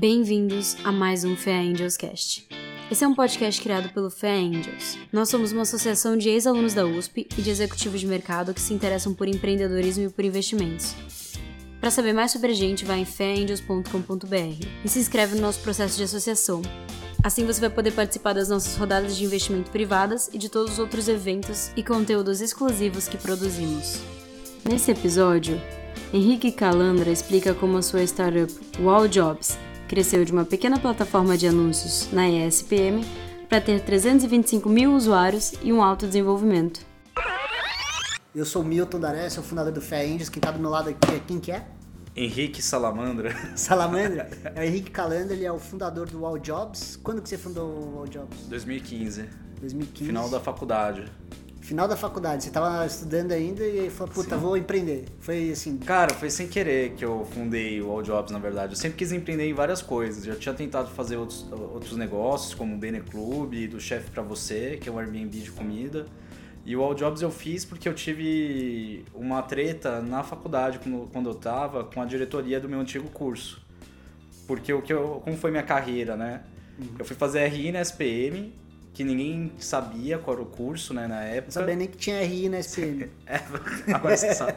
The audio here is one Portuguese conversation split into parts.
Bem-vindos a mais um Fé Angels Cast. Esse é um podcast criado pelo Fé Angels. Nós somos uma associação de ex-alunos da USP e de executivos de mercado que se interessam por empreendedorismo e por investimentos. Para saber mais sobre a gente, vai em feangels.com.br e se inscreve no nosso processo de associação. Assim você vai poder participar das nossas rodadas de investimento privadas e de todos os outros eventos e conteúdos exclusivos que produzimos. Nesse episódio, Henrique Calandra explica como a sua startup Wall Jobs cresceu de uma pequena plataforma de anúncios na ESPM para ter 325 mil usuários e um alto desenvolvimento. Eu sou Milton Daré, sou fundador do Fé Angels. Quem está do meu lado aqui é quem que é? Henrique Salamandra. Salamandra? É o Henrique Calandra, ele é o fundador do All Jobs. Quando que você fundou o All Jobs? 2015. 2015. Final da faculdade. Final da faculdade, você estava estudando ainda e falou, puta, Sim. vou empreender. Foi assim. Cara, foi sem querer que eu fundei o All Jobs, na verdade. Eu sempre quis empreender em várias coisas. Já tinha tentado fazer outros, outros negócios, como o Bene Club, do Chefe para Você, que é um Airbnb de comida. E o All Jobs eu fiz porque eu tive uma treta na faculdade, quando eu tava, com a diretoria do meu antigo curso. Porque o que eu, como foi minha carreira, né? Uhum. Eu fui fazer RI na SPM que ninguém sabia qual era o curso, né, na época. Não sabia nem que tinha RI na SPM. é, agora você sabe.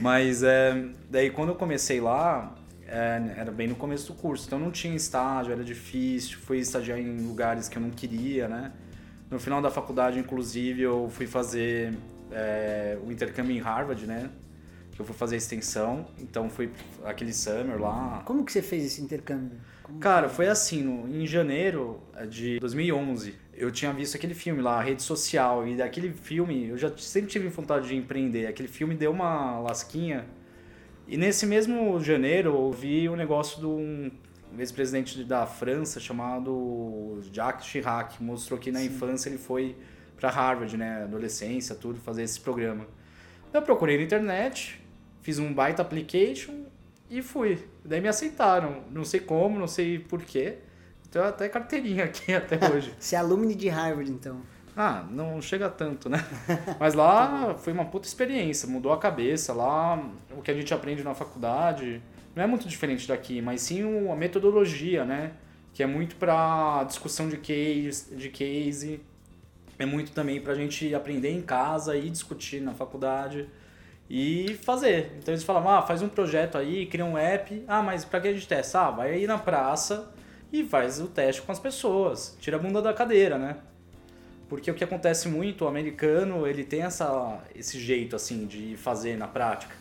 Mas é, daí quando eu comecei lá, é, era bem no começo do curso, então não tinha estágio, era difícil, fui estagiar em lugares que eu não queria, né. No final da faculdade, inclusive, eu fui fazer é, o intercâmbio em Harvard, né, que eu fui fazer extensão, então fui aquele summer lá. Como que você fez esse intercâmbio? Como Cara, foi assim, no, em janeiro de 2011, eu tinha visto aquele filme lá, Rede Social, e daquele filme eu já sempre tive vontade de empreender. Aquele filme deu uma lasquinha. E nesse mesmo janeiro eu vi um negócio de um ex-presidente da França chamado Jacques Chirac, mostrou que na Sim. infância ele foi para Harvard, né, adolescência, tudo, fazer esse programa. Eu procurei na internet, fiz um baita application e fui. Daí me aceitaram. Não sei como, não sei porquê. Tenho até carteirinha aqui até hoje. Você é alumni de Harvard, então? Ah, não chega tanto, né? Mas lá foi uma puta experiência, mudou a cabeça. Lá, o que a gente aprende na faculdade não é muito diferente daqui, mas sim a metodologia, né? Que é muito para discussão de case, de case, é muito também para a gente aprender em casa e discutir na faculdade e fazer. Então eles falavam, ah, faz um projeto aí, cria um app. Ah, mas para que a gente testa? Ah, vai aí na praça e faz o teste com as pessoas. Tira a bunda da cadeira, né? Porque o que acontece muito, o americano, ele tem essa, esse jeito assim de fazer na prática.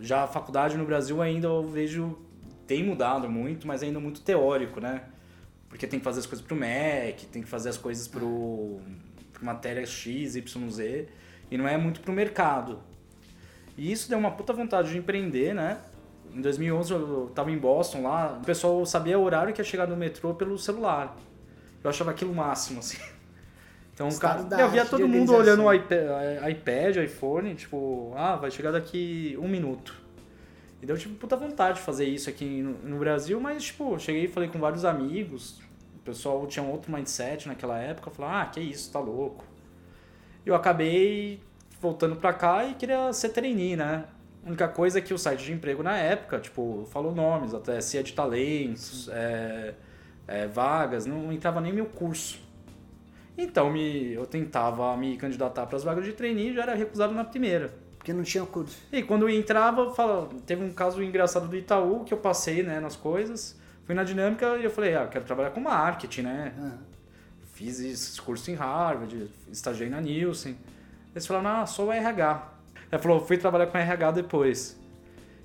Já a faculdade no Brasil ainda eu vejo tem mudado muito, mas ainda muito teórico, né? Porque tem que fazer as coisas pro MEC, tem que fazer as coisas pro, pro matéria X, Y, Z, e não é muito pro mercado. E isso deu uma puta vontade de empreender, né? Em 2011 eu tava em Boston lá, o pessoal sabia o horário que ia chegar no metrô pelo celular. Eu achava aquilo máximo, assim. Então, cara, eu via todo mundo olhando o iPad, iPad, iPhone, tipo, ah, vai chegar daqui um minuto. E deu, tipo, puta vontade de fazer isso aqui no, no Brasil, mas, tipo, cheguei e falei com vários amigos, o pessoal tinha um outro mindset naquela época, falou, ah, que isso, tá louco. Eu acabei voltando pra cá e queria ser trainee, né? A única coisa é que o site de emprego na época, tipo, falou nomes, até se é de talentos, é, é, vagas, não entrava nem meu curso. Então me, eu tentava me candidatar para as vagas de trainee e já era recusado na primeira. Porque não tinha curso. E quando eu entrava, fala, teve um caso engraçado do Itaú que eu passei né, nas coisas, fui na dinâmica e eu falei, ah, eu quero trabalhar com marketing, né? Ah. Fiz esse curso em Harvard, estagiei na Nielsen. Eles falaram, ah, sou o RH. Ela falou, fui trabalhar com RH depois.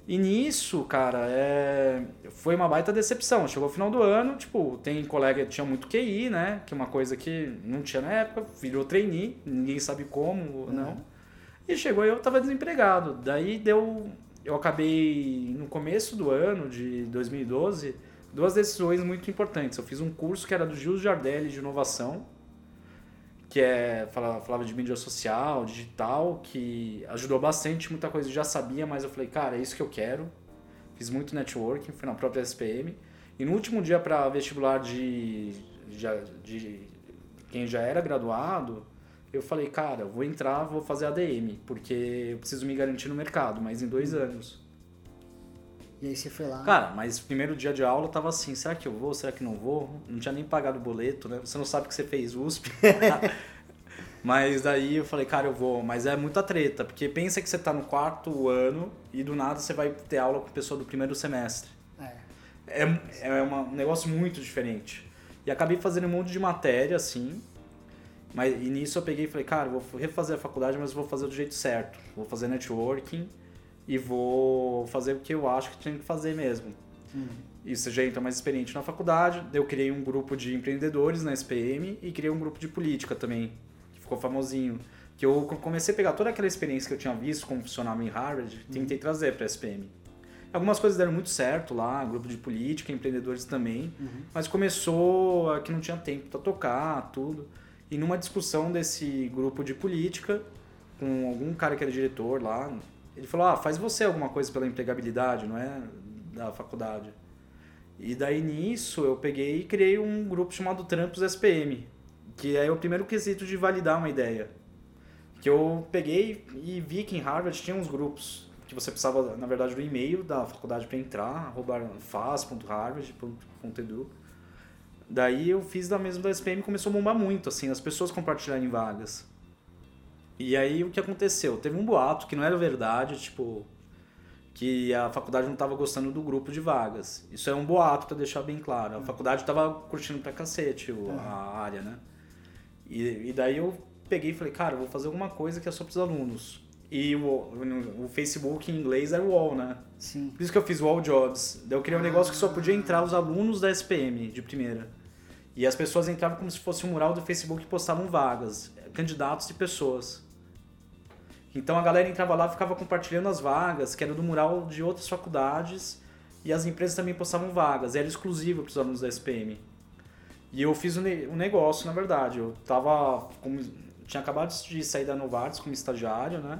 E nisso, cara, é... foi uma baita decepção. Chegou o final do ano, tipo, tem colega que tinha muito QI, né? Que é uma coisa que não tinha na época, virou trainee, ninguém sabe como, não. E chegou e eu tava desempregado. Daí deu. Eu acabei no começo do ano de 2012, duas decisões muito importantes. Eu fiz um curso que era do Gil Jardelli de inovação, que é falava de mídia social, digital, que ajudou bastante, muita coisa eu já sabia, mas eu falei, cara, é isso que eu quero. Fiz muito networking, fui na própria SPM. E no último dia para vestibular de, de, de, quem já era graduado, eu falei, cara, vou entrar, vou fazer ADM, porque eu preciso me garantir no mercado, mas em dois anos. E aí você foi lá. Cara, mas primeiro dia de aula eu tava assim, será que eu vou, será que não vou? Não tinha nem pagado o boleto, né? Você não sabe que você fez USP. mas daí eu falei, cara, eu vou. Mas é muita treta, porque pensa que você tá no quarto ano e do nada você vai ter aula com pessoa do primeiro semestre. É. É, é uma- um negócio muito diferente. E acabei fazendo um monte de matéria, assim. Mas e nisso eu peguei e falei, cara, vou refazer a faculdade, mas vou fazer do jeito certo. Vou fazer networking e vou fazer o que eu acho que tinha que fazer mesmo. E você já entra mais experiente na faculdade. Eu criei um grupo de empreendedores na SPM e criei um grupo de política também, que ficou famosinho. Que eu comecei a pegar toda aquela experiência que eu tinha visto como funcionava em Harvard, tentei trazer para a SPM. Algumas coisas deram muito certo lá, grupo de política, empreendedores também, mas começou a que não tinha tempo para tocar, tudo. E numa discussão desse grupo de política, com algum cara que era diretor lá, ele falou: Ah, faz você alguma coisa pela empregabilidade, não é? Da faculdade. E daí nisso eu peguei e criei um grupo chamado Trampos SPM, que é o primeiro quesito de validar uma ideia. Que eu peguei e vi que em Harvard tinha uns grupos que você precisava, na verdade, do e-mail da faculdade para entrar, faz.harvard.edu. Daí eu fiz da mesma da SPM e começou a bombar muito, assim, as pessoas compartilharem vagas. E aí o que aconteceu? Teve um boato que não era verdade, tipo, que a faculdade não estava gostando do grupo de vagas. Isso é um boato para deixar bem claro. A faculdade estava curtindo pra cacete o- a área, né? E, e daí eu peguei e falei, cara, vou fazer alguma coisa que é só pros alunos. E o, o Facebook em inglês era o UOL, né? Sim. Por isso que eu fiz o All Jobs. Daí eu criei um negócio que só podia entrar os alunos da SPM de primeira. E as pessoas entravam como se fosse um mural do Facebook e postavam vagas, candidatos e pessoas. Então a galera entrava lá e ficava compartilhando as vagas, que era do mural de outras faculdades, e as empresas também postavam vagas, era exclusivo para os alunos da SPM. E eu fiz um, ne- um negócio, na verdade. Eu tava. Como, tinha acabado de sair da Novartis como estagiário, né?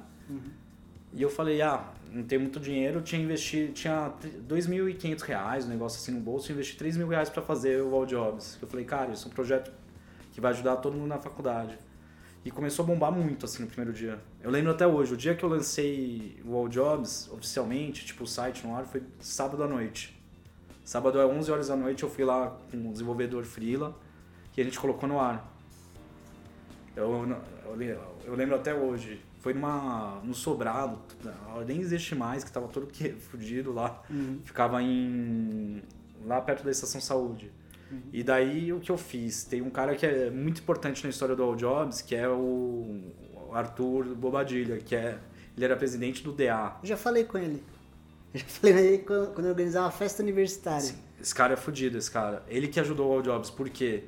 E eu falei, ah, não tenho muito dinheiro, eu tinha investido, tinha 2.500 reais, um negócio assim no bolso, eu investi 3 mil reais para fazer o All Jobs. Eu falei, cara, isso é um projeto que vai ajudar todo mundo na faculdade. E começou a bombar muito, assim, no primeiro dia. Eu lembro até hoje, o dia que eu lancei o All Jobs, oficialmente, tipo, o site no ar, foi sábado à noite. Sábado às 11 horas da noite eu fui lá com o desenvolvedor Freela e a gente colocou no ar. Eu, eu, eu lembro até hoje. Foi numa, no sobrado, nem existe mais, que tava todo que, fudido lá. Ficava em. lá perto da estação saúde. E daí o que eu fiz? Tem um cara que é muito importante na história do All Jobs, que é o Arthur Bobadilha, que é. Ele era presidente do DA. Eu já falei com ele. Eu já falei com ele quando eu organizava uma festa universitária. Esse cara é fudido, esse cara. Ele que ajudou o All Jobs, por quê?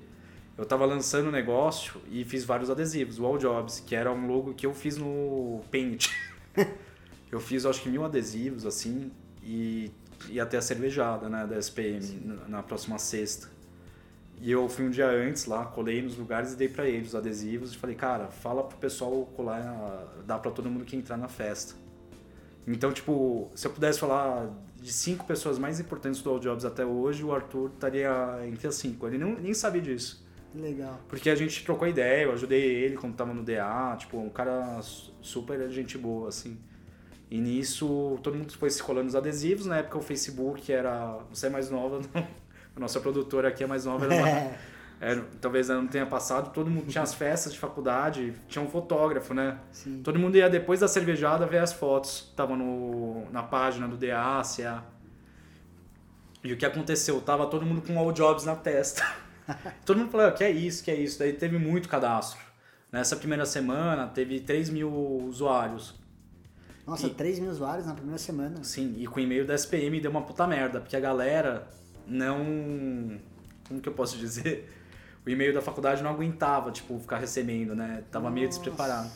Eu tava lançando o negócio e fiz vários adesivos, o All Jobs, que era um logo que eu fiz no Paint. eu fiz, acho que mil adesivos, assim, e ia ter a cervejada, né, da SPM, na próxima sexta. E eu fui um dia antes lá, colei nos lugares e dei pra eles os adesivos e falei, cara, fala pro pessoal colar, dá pra todo mundo que entrar na festa. Então, tipo, se eu pudesse falar de cinco pessoas mais importantes do All Jobs até hoje, o Arthur estaria entre as cinco. Ele não, nem sabia disso. Legal. Porque a gente trocou ideia, eu ajudei ele quando tava no DA, tipo, um cara su- super gente boa, assim. E nisso, todo mundo foi se colando os adesivos. Na época, o Facebook era. Você é mais nova, não. A nossa produtora aqui é mais nova, era, É. era- talvez ela não tenha passado. Todo mundo tinha as festas de faculdade, tinha um fotógrafo, né? Sim. Todo mundo ia depois da cervejada ver as fotos que estavam no, na página do DA, CA. E o que aconteceu? Tava todo mundo com all jobs na testa. todo mundo falou, "Ah, que é isso, que é isso. Daí teve muito cadastro. Nessa primeira semana teve 3 mil usuários. Nossa, E- 3 mil usuários na primeira semana. Sim, e com o e-mail da SPM deu uma puta merda, porque a galera não. Como que eu posso dizer? O e-mail da faculdade não aguentava, tipo, ficar recebendo, né? Tava meio Nossa. despreparado.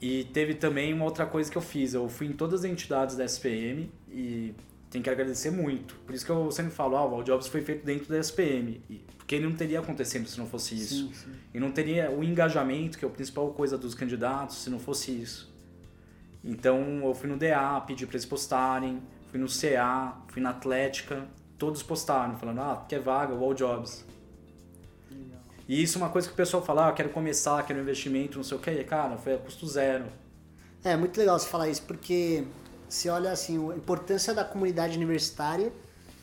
E teve também uma outra coisa que eu fiz. Eu fui em todas as entidades da SPM e tem que agradecer muito. Por isso que eu sempre falo, ah, o All Jobs foi feito dentro da SPM. Porque ele não teria acontecido se não fosse isso. Sim, sim. E não teria o engajamento, que é a principal coisa dos candidatos, se não fosse isso. Então eu fui no DA, pedi para eles postarem, fui no CA, fui na Atlética, todos postaram, falando, ah, quer vaga, All Jobs. Legal. E isso é uma coisa que o pessoal fala, ah, quero começar, quero investimento, não sei o que, cara, foi a custo zero. É muito legal você falar isso, porque você olha assim, a importância da comunidade universitária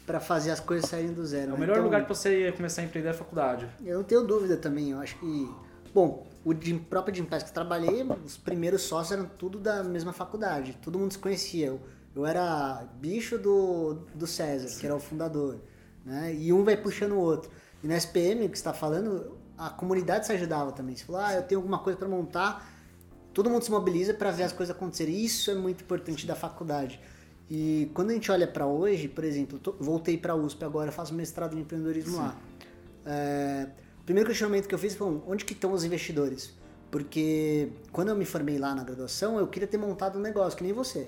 para fazer as coisas saírem do zero. É o né? melhor Então, lugar que você começar a empreender é a faculdade. Eu não tenho dúvida também, eu acho que. Bom, o de, próprio de Impes que eu trabalhei, os primeiros sócios eram tudo da mesma faculdade, todo mundo se conhecia. Eu, era bicho do, do César, que era o fundador, né? E um vai puxando o outro. E na SPM, que está falando, a comunidade se ajudava também. Você falou, ah, eu tenho alguma coisa para montar, todo mundo se mobiliza para ver as coisas acontecerem. Isso é muito importante da faculdade. E quando a gente olha para hoje, por exemplo, tô- voltei para a USP agora, faço mestrado em empreendedorismo lá. É, o primeiro questionamento que eu fiz foi onde que estão os investidores? Porque quando eu me formei lá na graduação, eu queria ter montado um negócio, que nem você.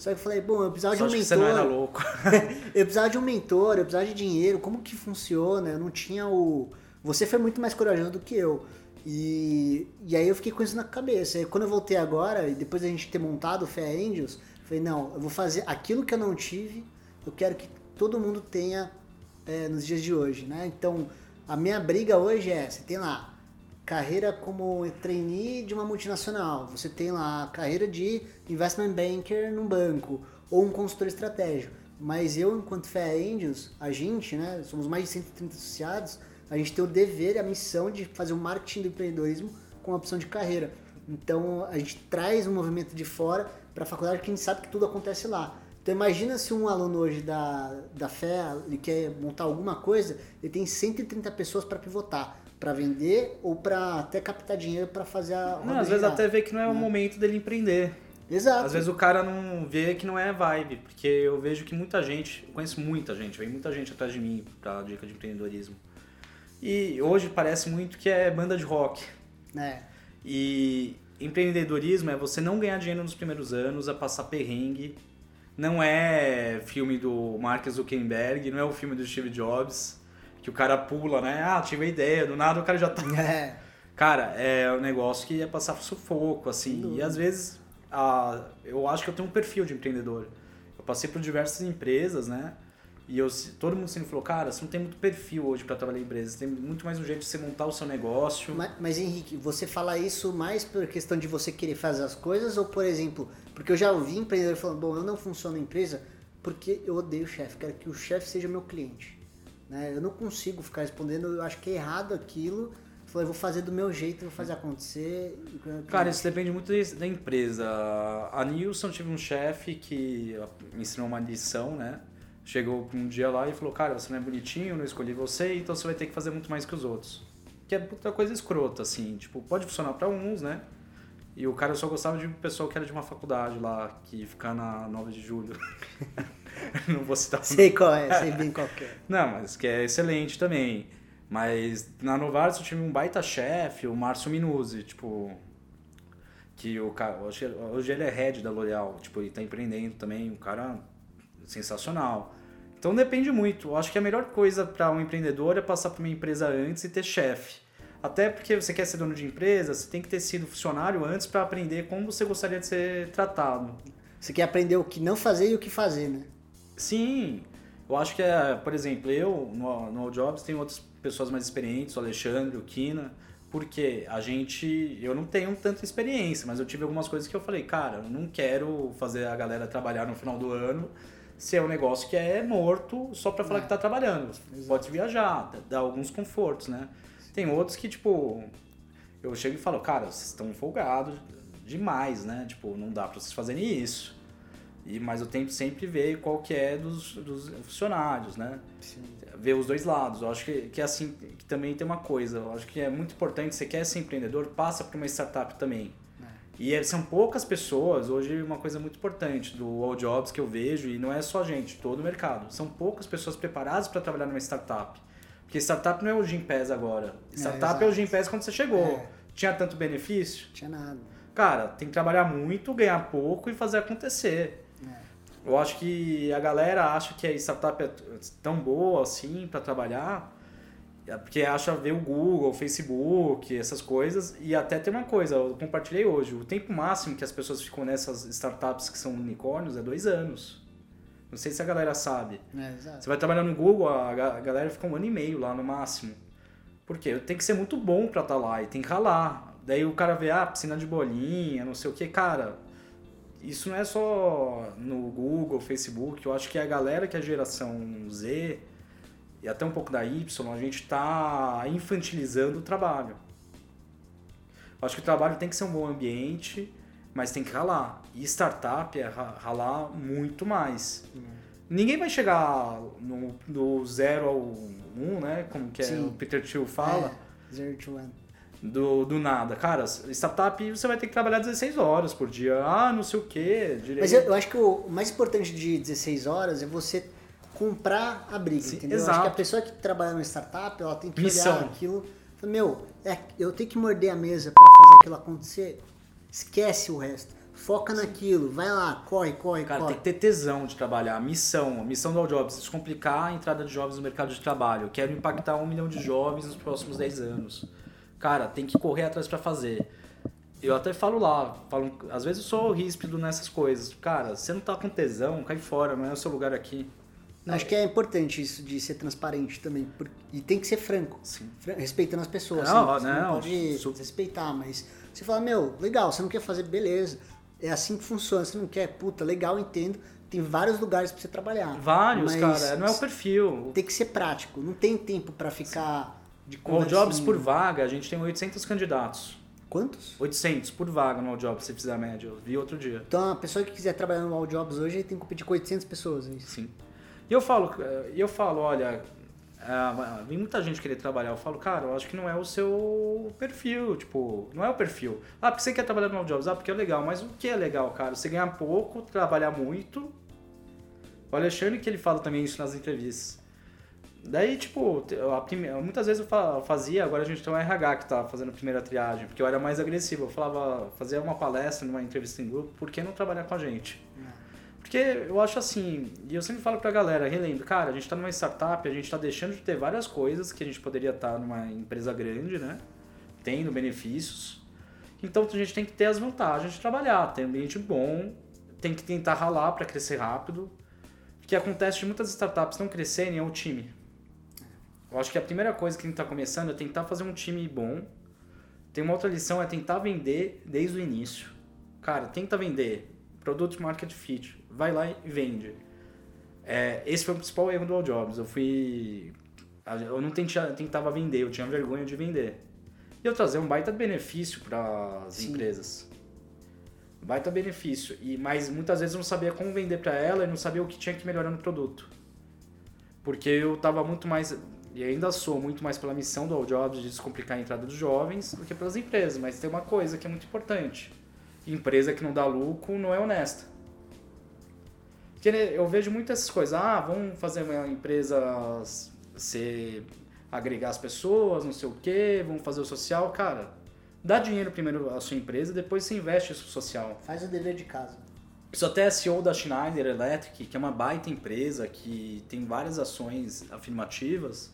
Só que eu falei, bom, eu precisava Só de um que você não era mentor. louco. eu precisava de um mentor, eu precisava de dinheiro, como que funciona? Eu não tinha o. Você foi muito mais corajoso do que eu. E, e aí eu fiquei com isso na cabeça. E quando eu voltei agora, e depois da gente ter montado o Fé Angels, eu falei, não, eu vou fazer aquilo que eu não tive, eu quero que todo mundo tenha é, nos dias de hoje, né? Então, a minha briga hoje é, você tem lá carreira como trainee de uma multinacional, você tem lá a carreira de investment banker num banco ou um consultor estratégico. Mas eu, enquanto Fé Angels, a gente, né, somos mais de 130 associados, a gente tem o dever a missão de fazer o marketing do empreendedorismo com opção de carreira. Então, a gente traz um movimento de fora para a faculdade que a gente sabe que tudo acontece lá. Então imagina se um aluno hoje da, da Fé, ele quer montar alguma coisa, ele tem 130 pessoas para pivotar, para vender ou para até captar dinheiro para fazer a Não, às vezes até vê que não é o momento dele empreender. Exato. Às vezes o cara não vê que não é vibe, porque eu vejo que muita gente, eu conheço muita gente, vem muita gente atrás de mim pra dica de empreendedorismo. E hoje parece muito que é banda de rock. É. E empreendedorismo é você não ganhar dinheiro nos primeiros anos, é passar perrengue. Não é filme do Mark Zuckerberg, não é o filme do Steve Jobs, que o cara pula, né? Ah, tive a ideia, do nada o cara já tá É. Cara, é um negócio que é passar sufoco, assim. E às vezes, a, eu acho que eu tenho um perfil de empreendedor. Eu passei por diversas empresas, né? E eu, todo mundo sempre falou, cara, você não tem muito perfil hoje para trabalhar em empresas. Tem muito mais um jeito de você montar o seu negócio. Mas, mas, Henrique, você fala isso mais por questão de você querer fazer as coisas ou, por exemplo, porque eu já ouvi empreendedor falando, bom, eu não funciono na empresa porque eu odeio o chefe, quero que o chefe seja meu cliente. Né? Eu não consigo ficar respondendo, eu acho que é errado aquilo. Eu falei, vou fazer do meu jeito, vou fazer acontecer. Cara, isso depende muito da- empresa. A Nilson tive um chefe que me ensinou uma lição, né? Chegou um dia lá e falou, cara, você não é bonitinho, não escolhi você, então você vai ter que fazer muito mais que os outros. Que é puta coisa escrota, assim. Tipo, pode funcionar pra uns, né? E o cara só gostava de um pessoal que era de uma faculdade lá, que fica na 9 de julho. não vou citar Sei qual é, sei bem qual é. não, mas que é excelente também. Mas na Novartis eu tive um baita chefe, o Márcio Minuzzi, tipo. Que o cara. Hoje, hoje ele é head da L'Oréal, tipo, ele tá empreendendo também, um cara sensacional. Então depende muito. Eu acho que a melhor coisa para um empreendedor é passar por uma empresa antes e ter chefe. Até porque você quer ser dono de empresa, você tem que ter sido funcionário antes para aprender como você gostaria de ser tratado. Você quer aprender o que não fazer e o que fazer, né? Sim, eu acho que, é, por exemplo, eu no, no All Jobs tenho outras pessoas mais experientes, o Alexandre, o Kina, porque a gente, eu não tenho tanta experiência, mas eu tive algumas coisas que eu falei, cara, eu não quero fazer a galera trabalhar no final do ano se é um negócio que é morto só pra falar É. que tá trabalhando. Pode viajar, dá- dá alguns confortos, né? Tem outros que, tipo, eu chego e falo, cara, vocês estão folgados demais, né? Tipo, não dá pra vocês fazerem isso. E, mas eu tento sempre ver qual que é dos, dos funcionários, né? Ver os dois lados. Eu acho que, que assim, que também tem uma coisa. Eu acho que é muito importante, você quer ser empreendedor, passa por uma startup também. E é- são poucas pessoas, hoje uma coisa muito importante do All Jobs que eu vejo, e não é só a gente, todo o mercado. São poucas pessoas preparadas para trabalhar numa startup. Porque startup não é o Gympass agora. Startup é, o exato. Gympass quando você chegou. É. Tinha tanto benefício? Tinha nada. Cara, tem que trabalhar muito, ganhar pouco e fazer acontecer. Eu acho que a galera acha que a startup é tão boa assim para trabalhar, é porque acha ver o Google, o Facebook, essas coisas. E até tem uma coisa, eu compartilhei hoje: o tempo máximo que as pessoas ficam nessas startups que são unicórnios é dois anos. Não sei se a galera sabe. É. Você vai trabalhar no Google, a ga- a galera fica um ano e meio lá no máximo. Por quê? Tem que ser muito bom pra estar lá e tem que ralar. Daí o cara vê, ah, piscina de bolinha, não sei o que, cara. Isso não é só no Google, Facebook, eu acho que a galera que é a geração Z e até um pouco da Y, a gente está infantilizando o trabalho. Eu acho que o trabalho tem que ser um bom ambiente, mas tem que ralar. E startup é ralar muito mais. Hum. Ninguém vai chegar no, do zero ao um, né? Como que é, o Peter Thiel fala. É, zero to one do, do nada. Cara, startup você vai ter que trabalhar 16 horas por dia. Ah, não sei o que. Direito. Mas eu, eu, acho que o mais importante de 16 horas é você comprar a briga, Sim, entendeu? Exato. Acho que a pessoa que trabalha numa startup, ela tem que Missão. olhar aquilo. Meu, é, eu tenho que morder a mesa para fazer aquilo acontecer. Esquece o resto. Foca naquilo, vai lá, corre, corre, Cara, corre. tem que ter tesão de trabalhar, missão, a missão do All Jobs, descomplicar a entrada de jovens no mercado de trabalho. Eu quero impactar um milhão de jovens nos próximos 10 anos. Cara, tem que correr atrás para fazer. Eu até falo lá, falo, às vezes eu sou ríspido nessas coisas. Cara, você não tá com tesão, cai fora, não é o seu lugar aqui. Não, acho que é importante isso de ser transparente também. E tem que ser franco. Sim. Respeitando as pessoas. Não, assim, não, não pode su... respeitar, mas você fala, meu, legal, você não quer fazer, beleza. É assim que funciona. Você não quer, puta, legal, entendo. Tem vários lugares para você trabalhar. Vários, cara. Não é o perfil. Tem que ser prático. Não tem tempo para ficar. De Jobs por vaga, a gente tem 800 candidatos. Quantos? 800 por vaga no All Jobs, se fizer a média. Eu vi outro dia. Então, a pessoa que quiser trabalhar no All Jobs hoje tem que competir com 800 pessoas, é isso? Sim. E eu falo, eu falo olha, é, vem muita gente querer trabalhar. Eu falo, cara, eu acho que não é o seu perfil. Tipo, não é o perfil. Ah, porque você quer trabalhar no All Jobs? Ah, porque é legal. Mas o que é legal, cara? Você ganhar pouco, trabalhar muito. O Alexandre que ele fala também isso nas entrevistas. Daí, tipo, primeira, muitas vezes eu fazia, agora a gente tem um RH que tá fazendo a primeira triagem, porque eu era mais agressivo. Eu falava, fazia uma palestra numa entrevista em grupo, por que não trabalhar com a gente? Porque eu acho assim, e eu sempre falo pra galera, relembro, cara, a gente tá numa startup, a gente tá deixando de ter várias coisas que a gente poderia estar tá numa empresa grande, né? Tendo benefícios. Então a gente tem que ter as vantagens de trabalhar, ter um ambiente bom, tem que tentar ralar para crescer rápido. O que acontece de muitas startups não crescerem é o time eu acho que a primeira coisa que a gente está começando é tentar fazer um time bom. Tem uma outra lição é tentar vender desde o início. Cara, tenta vender. Produto Market Fit. Vai lá e vende. É, esse foi o principal erro do All Jobs. Eu fui. Eu não tentava, vender, eu tinha vergonha de vender. E eu trazia um baita benefício para as empresas. Baita benefício. E, mas muitas vezes eu não sabia como vender para ela e não sabia o que tinha que melhorar no produto. Porque eu estava muito mais e ainda sou muito mais pela missão do All Jobs de descomplicar a entrada dos jovens do que pelas empresas. Mas tem uma coisa que é muito importante: empresa que não dá lucro não é honesta. Porque eu vejo muitas essas coisas. Ah, vamos fazer uma empresa ser agregar as pessoas, não sei o quê, vamos fazer o social. Cara, dá dinheiro primeiro à sua empresa, depois você investe isso social. Faz o dever de casa. Sou até CEO da Schneider Electric, que é uma baita empresa que tem várias ações afirmativas.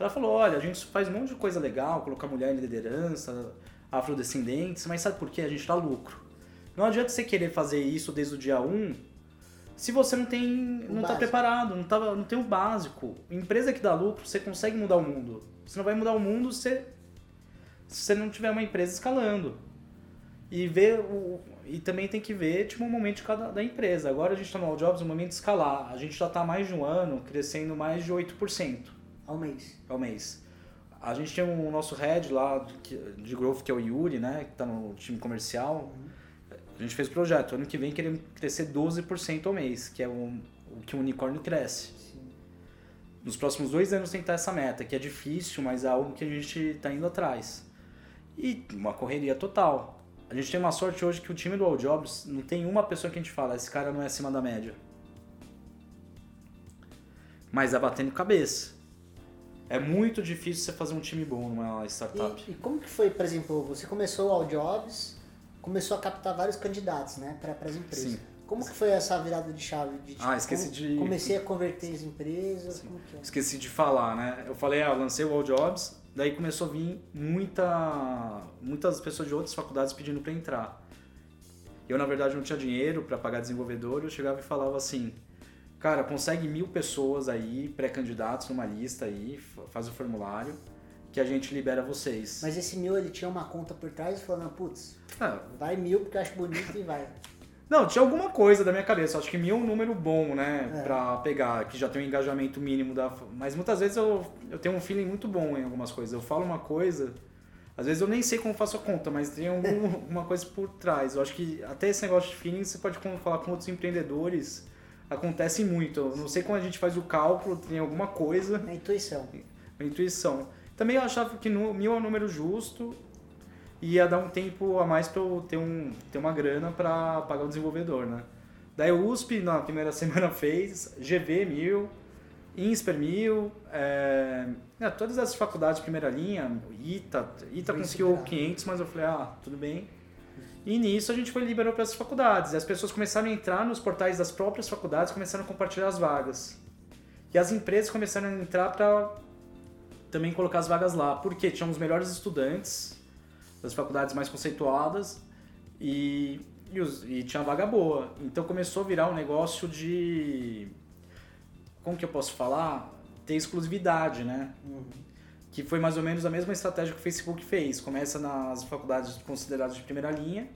Ela falou: olha, a gente faz um monte de coisa legal, colocar mulher em liderança, afrodescendentes, mas sabe por quê? A gente dá lucro. Não adianta você querer fazer isso desde o dia 1 se você não tem. não está preparado, não, tá, não tem o básico. Empresa que dá lucro, você consegue mudar o mundo. Você não vai mudar o mundo se, se você não tiver uma empresa escalando. E ver o, e também tem que ver tipo, o um momento de cada, da empresa. Agora a gente está no All Jobs, no momento de escalar. A gente já está mais de um ano crescendo mais de 8%. Ao mês. Ao mês. A gente tem o nosso head lá de, de growth, que é o Yuri, né? Que está no time comercial. Uhum. A gente fez o projeto. Ano que vem queremos crescer 12% ao mês, que é o, o que o unicórnio cresce. Sim. Nos próximos dois anos tentar essa meta, que é difícil, mas é algo que a gente está indo atrás. E uma correria total. A gente tem uma sorte hoje que o time do All Jobs não tem uma pessoa que a gente fala, esse cara não é acima da média. Mas é batendo cabeça. É muito difícil você fazer um time bom numa startup. E, e como que foi, por exemplo, você começou ao Jobs, começou a captar vários candidatos, né, para as empresas. Sim. Como que foi essa virada de chave? De, tipo, ah, esqueci de... Comecei a converter as empresas, é? Esqueci de falar, né? Eu falei, ah, eu lancei o All Jobs, daí começou a vir muita, muitas pessoas de outras faculdades pedindo para entrar. Eu, na verdade, não tinha dinheiro para pagar desenvolvedor, eu chegava e falava assim, Cara, consegue mil pessoas aí, pré-candidatos numa lista aí, faz o formulário, que a gente libera vocês. Mas esse mil, ele tinha uma conta por trás e falou, não, putz, ah. vai mil porque eu acho bonito e vai. Não, tinha alguma coisa da minha cabeça. Acho que mil é um número bom, né? É. Pra pegar, que já tem um engajamento mínimo da. Mas muitas vezes eu, eu tenho um feeling muito bom em algumas coisas. Eu falo uma coisa, às vezes eu nem sei como faço a conta, mas tem algum, alguma coisa por trás. Eu acho que até esse negócio de feeling você pode falar com outros empreendedores. Acontece muito. Não sei como a gente faz o cálculo, tem alguma coisa. É intuição. A intuição. Também eu achava que mil é um número justo e ia dar um tempo a mais para eu ter, um, ter uma grana para pagar o desenvolvedor, né? Daí o USP na primeira semana fez, GV mil, INSPER mil, é, né, todas essas faculdades de primeira linha, ITA, ITA conseguiu superado. 500, mas eu falei, ah, tudo bem. E nisso a gente foi liberou para essas faculdades. E as pessoas começaram a entrar nos portais das próprias faculdades, começaram a compartilhar as vagas. E as empresas começaram a entrar para também colocar as vagas lá, porque tinham os melhores estudantes das faculdades mais conceituadas e, e, os- e tinha vaga boa. Então começou a virar um negócio de. Como que eu posso falar? Ter exclusividade, né? Uhum. Que foi mais ou menos a mesma estratégia que o Facebook fez. Começa nas faculdades consideradas de primeira linha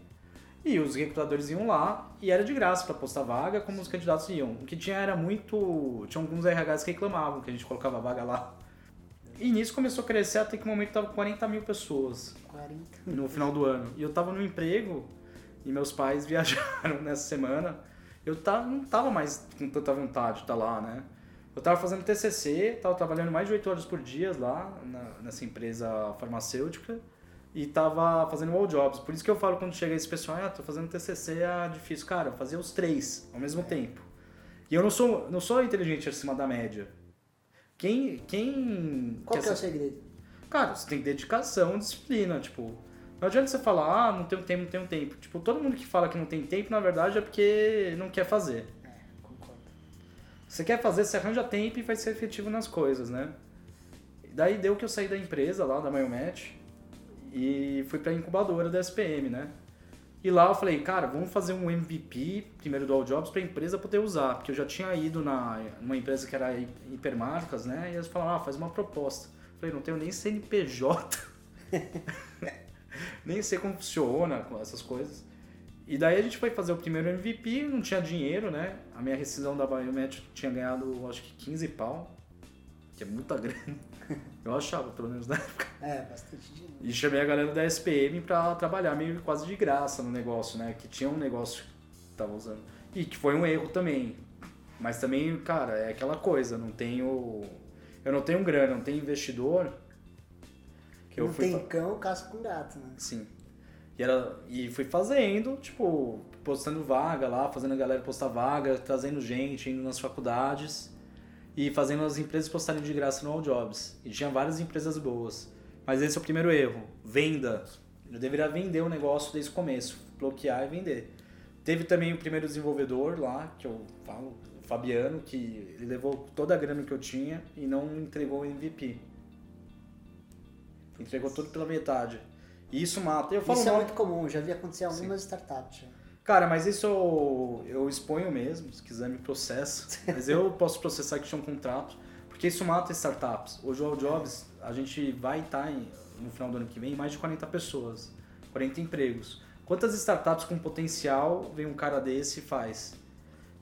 e os recrutadores iam lá e era de graça para postar vaga, como os candidatos iam. O que tinha era muito. Tinha alguns RHs que reclamavam que a gente colocava vaga lá. E nisso começou a crescer até que no momento tava 40 mil pessoas 40. no final do ano. E eu tava no emprego e meus pais viajaram nessa semana. Eu tava, não tava mais com tanta vontade de estar lá, né? Eu tava fazendo TCC, tava trabalhando mais de 8 horas por dia lá na- nessa empresa farmacêutica e tava fazendo all jobs. Por isso que eu falo quando chega esse pessoal, ah, tô fazendo TCC, é difícil. Cara, fazia os três ao mesmo tempo. E eu não sou, não sou inteligente acima da média. Quem, quem Qual que é o segredo? Cara, você tem dedicação, disciplina, tipo. Não adianta você falar, ah, não tenho tempo, não tenho tempo. Tipo, todo mundo que fala que não tem tempo, na verdade, é porque não quer fazer. Você quer fazer, você arranja tempo e vai ser efetivo nas coisas, né? Daí deu que eu saí da empresa lá, da Maiomet, e fui pra incubadora da SPM, né? E lá eu falei, cara, vamos fazer um MVP, primeiro do All Jobs, pra empresa poder usar. Porque eu já tinha ido na, numa empresa que era hi- hipermarcas, né? E eles falaram, ah, faz uma proposta. Eu falei, não tenho nem CNPJ. nem sei como funciona essas coisas. E daí a gente foi fazer o primeiro MVP, não tinha dinheiro, né? A minha rescisão da Biomet tinha ganhado, acho que 15 pau, que é muita grana. Eu achava, pelo menos na época. É, bastante dinheiro. E chamei a galera da SPM pra trabalhar meio quase de graça no negócio, né? Que tinha um negócio que tava usando. E que foi um erro também. Mas também, cara, é aquela coisa, não tenho. Eu não tenho grana, não tenho investidor. Que eu não fui tem cão, caça com gato, né? Sim. E, era, e fui fazendo, tipo, postando vaga lá, fazendo a galera postar vaga, trazendo gente, indo nas faculdades e fazendo as empresas postarem de graça no All Jobs. E tinha várias empresas boas. Mas esse é o primeiro erro. Venda. Eu deveria vender o negócio desde o começo. Bloquear e vender. Teve também o primeiro desenvolvedor lá, que eu falo, o Fabiano, que ele levou toda a grana que eu tinha e não entregou o MVP. Entregou tudo pela metade. E isso mata. Eu falo Isso é muito comum, já vi acontecer algumas startups. já. Cara, mas isso eu, eu exponho mesmo, se quiser me processa. Mas eu posso processar que tinha um contrato, porque isso mata startups. Hoje o All Jobs, a gente vai estar em- no final do ano que vem em mais de 40 pessoas, 40 empregos. Quantas startups com potencial vem um cara desse e faz?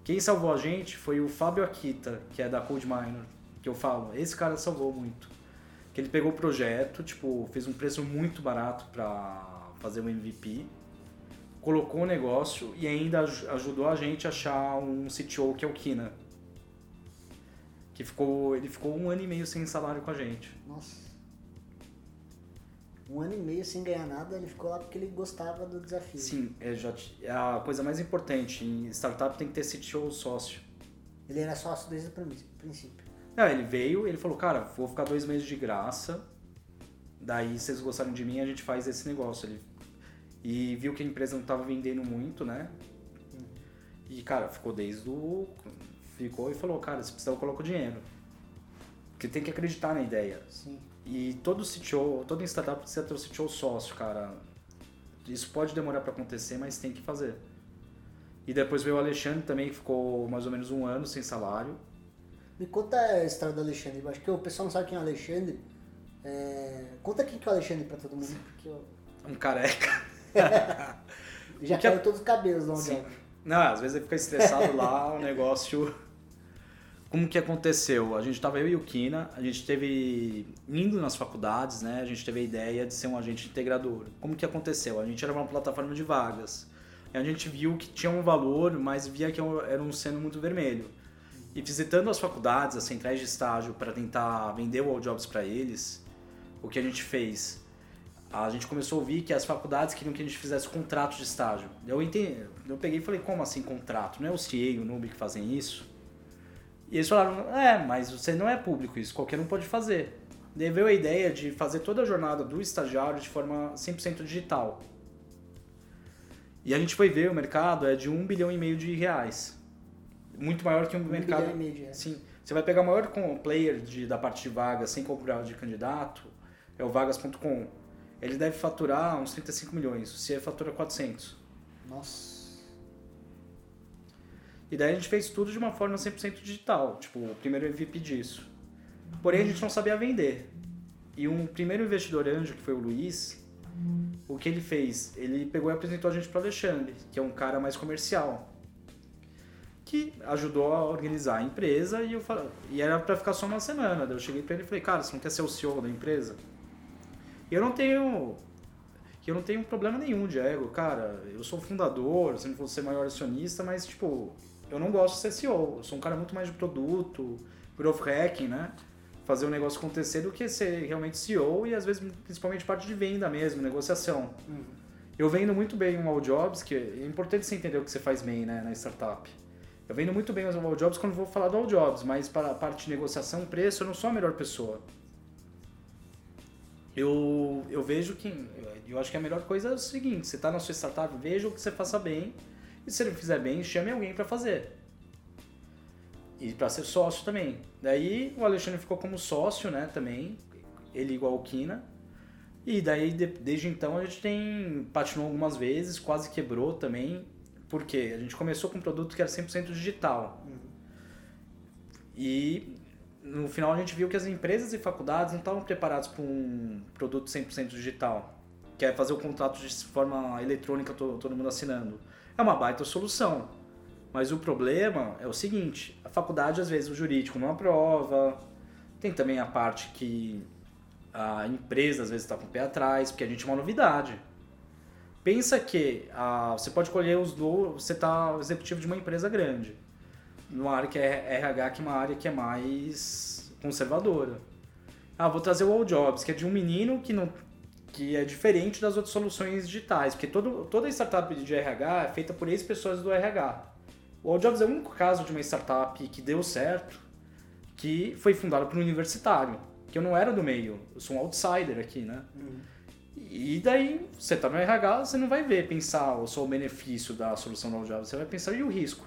Quem salvou a gente foi o Fábio Akita, que é da Code Minor, que eu falo, esse cara salvou muito. Que ele pegou o projeto, tipo, fez um preço muito barato para fazer o MVP, colocou o negócio e ainda aj- ajudou a gente a achar um CTO que é o Kina. Que ficou, ele ficou um ano e meio sem salário com a gente. Nossa. Um ano e meio sem ganhar nada, ele ficou lá porque ele gostava do desafio. Sim, é, já, é a coisa mais importante. Em startup tem que ter CTO sócio. Ele era sócio desde o prin- princípio. Não, ele veio, ele falou, cara, vou ficar dois meses de graça. Daí, se vocês gostarem de mim, a gente faz esse negócio. Ele, e viu que a empresa não estava vendendo muito, né? E, cara, ficou desde o... Ficou e falou, cara, se precisar eu coloco dinheiro. Porque tem que acreditar na ideia. Sim. E todo CTO, todo startup precisa ter o CTO sócio, cara. Isso pode demorar para acontecer, mas tem que fazer. E depois veio o Alexandre também, que ficou mais ou menos um ano sem salário. Me conta a história do Alexandre. Eu acho que o pessoal não sabe quem é o Alexandre. É, Conta quem que é o Alexandre pra todo mundo, porque eu... Um careca. já que é- caiu todos os cabelos lá onde Não, às vezes ele fica estressado lá, o negócio. Como que aconteceu? A gente tava eu e o Kina, a gente teve indo nas faculdades, né? A gente teve a ideia de ser um agente integrador. Como que aconteceu? A gente era uma plataforma de vagas. E a gente viu que tinha um valor, mas via que era um seno muito vermelho. E visitando as faculdades, as centrais de estágio para tentar vender o All Jobs para eles, o que a gente fez? A gente começou a ouvir que as faculdades queriam que a gente fizesse contrato de estágio. Eu entendi, eu peguei e falei, como assim contrato? Não é o CIE e o NUB que fazem isso? E eles falaram, é, mas você não é público isso, qualquer um pode fazer. Daí veio a ideia de fazer toda a jornada do estagiário de forma 100% digital. E a gente foi ver o mercado é de um bilhão e meio de reais. Muito maior que um, mercado. e de reais. Sim. Você vai pegar o maior com- player de, da parte de vagas sem comprar de candidato, é o vagas.com. Ele deve faturar uns 35 milhões, o CIE fatura 400. Nossa. E daí a gente fez tudo de uma forma 100% digital, tipo, o primeiro MVP disso. Porém, a gente não sabia vender. E um primeiro investidor anjo, que foi o Luiz, o que ele fez? Ele pegou e apresentou a gente para Alexandre, que é um cara mais comercial, que ajudou a organizar a empresa e, eu fal- e era para ficar só uma semana. Daí eu cheguei para ele e falei, cara, você não quer ser o CEO da empresa? E eu não tenho eu não tenho problema nenhum de ego, cara. Eu sou fundador, sempre vou ser maior acionista, mas tipo, eu não gosto de ser CEO. Eu sou um cara muito mais de produto, growth hacking, né? Fazer o negócio acontecer do que ser realmente CEO e às vezes principalmente parte de venda mesmo, negociação. Eu vendo muito bem um All Jobs, que é importante você entender o que você faz bem né, na startup. Eu vendo muito bem os All Jobs quando vou falar do All Jobs, mas para a parte de negociação, preço, eu não sou a melhor pessoa. Eu, eu vejo que. Eu acho que a melhor coisa é o seguinte: você está na sua startup, veja o que você faça bem, e se não fizer bem, chame alguém para fazer. E para ser sócio também. Daí o Alexandre ficou como sócio, né, também, ele igual o Kina. E daí, de- desde então, a gente tem patinou algumas vezes, quase quebrou também, porque a gente começou com um produto que era 100% digital. E no final a gente viu que as empresas e faculdades não estavam preparadas para um produto 100% digital, que é fazer o contrato de forma eletrônica, to- todo mundo assinando. É uma baita solução. Mas o problema é o seguinte, a faculdade às vezes o jurídico não aprova, tem também a parte que a empresa às vezes está com o pé atrás, porque a gente é uma novidade. Pensa que ah, você pode colher os do, você está executivo de uma empresa grande, numa área que é RH, que é uma área que é mais conservadora. Ah, vou trazer o All Jobs, que é de um menino que não que é diferente das outras soluções digitais, porque todo, toda startup de RH é feita por ex-pessoas do RH. O All Jobs é o único caso de uma startup que deu certo, que foi fundada por um universitário, que eu não era do meio, eu sou um outsider aqui, né? E daí, você tá no RH, você não vai ver, pensar o só o benefício da solução do All Jobs, você vai pensar e o risco.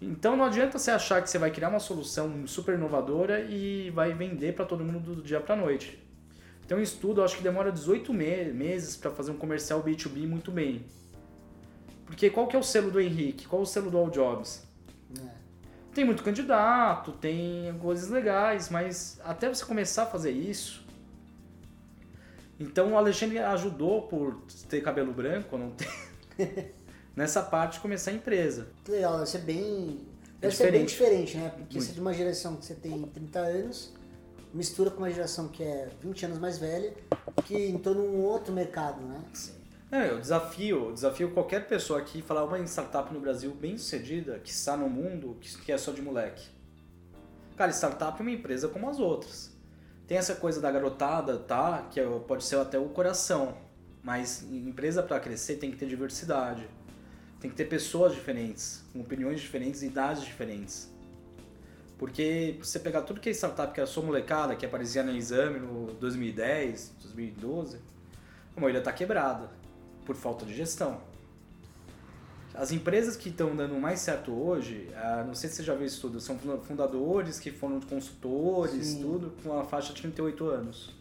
Então não adianta você achar que você vai criar uma solução super inovadora e vai vender para todo mundo do dia para noite. Tem um estudo, acho que demora 18 me- meses para fazer um comercial B2B muito bem. Porque qual que é o selo do Henrique? Qual é o selo do All Jobs? É. Tem muito candidato, tem coisas legais, mas até você começar a fazer isso. Então o Alexandre ajudou por ter cabelo branco, não ter. nessa parte começar a empresa. Legal, deve ser bem. É Deve ser bem diferente. diferente, né? Porque Muito. você é de uma geração que você tem 30 anos, mistura com uma geração que é 20 anos mais velha, que entrou num outro mercado, né? Não, eu desafio, eu desafio qualquer pessoa aqui falar uma startup no Brasil bem sucedida, que está no mundo, que, que é só de moleque. Cara, startup é uma empresa como as outras. Tem essa coisa da garotada, tá? Que é- pode ser até o coração. Mas empresa para crescer tem que ter diversidade. Tem que ter pessoas diferentes, com opiniões diferentes idades diferentes. Porque você pegar tudo que é startup que era só molecada, que aparecia no exame no 2010, 2012, a maioria está quebrada por falta de gestão. As empresas que estão dando mais certo hoje, ah, não sei se você já viu isso tudo, são funda- fundadores que foram consultores, Sim. tudo, com a faixa de 38 anos.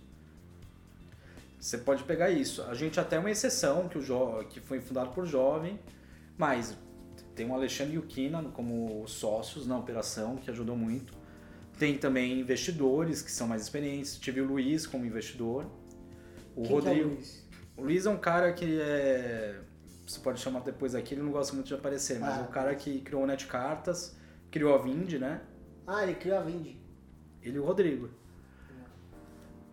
Você pode pegar isso. A gente até é uma exceção, que, o jo que foi fundado por jovem, mas tem o Alexandre e o Kina como sócios na operação, que ajudou muito. Tem também investidores que são mais experientes. Tive o Luiz como investidor. O Quem que é o Rodrigo. Luiz? O Luiz é um cara que é. Você pode chamar depois aqui, ele não gosta muito de aparecer, mas Ah. o cara que criou o Net Cartas, criou a Vind, né? Ah, ele criou a Vind. Ele e o Rodrigo.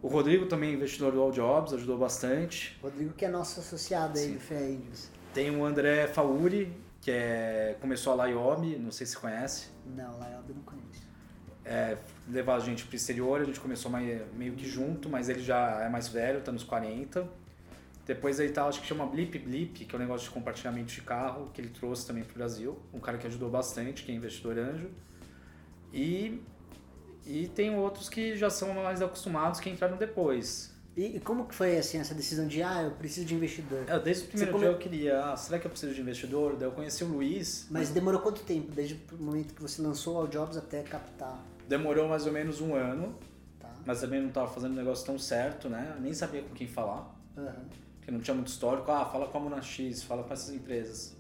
O Rodrigo também é investidor do All Jobs, ajudou bastante. Rodrigo que é nosso associado aí Sim. do Angels. Tem o André Fauri, que é, começou a Laiob, não sei se conhece. Não, eu não conheço. É, levar a gente pro exterior, a gente começou mais- meio que junto, mas ele já é mais velho, tá nos 40. Depois aí tá, acho que chama Blip Blip, que é um negócio de compartilhamento de carro, que ele trouxe também pro Brasil. Um cara que ajudou bastante, que é investidor anjo. E, e tem outros que já são mais acostumados, que entraram depois. E, e como que foi assim essa decisão de, ah, eu preciso de investidor? É, desde o primeiro come- dia eu queria, ah, será que eu preciso de investidor? Daí eu conheci o Luiz, Mas demorou quanto tempo? Desde o momento que você lançou o All Jobs até captar, demorou mais ou menos um ano, tá? mas também não tava fazendo o negócio tão certo, né? Eu nem sabia com quem falar. Aham. Porque não tinha muito histórico. Ah, fala com a Mona X, fala com essas empresas.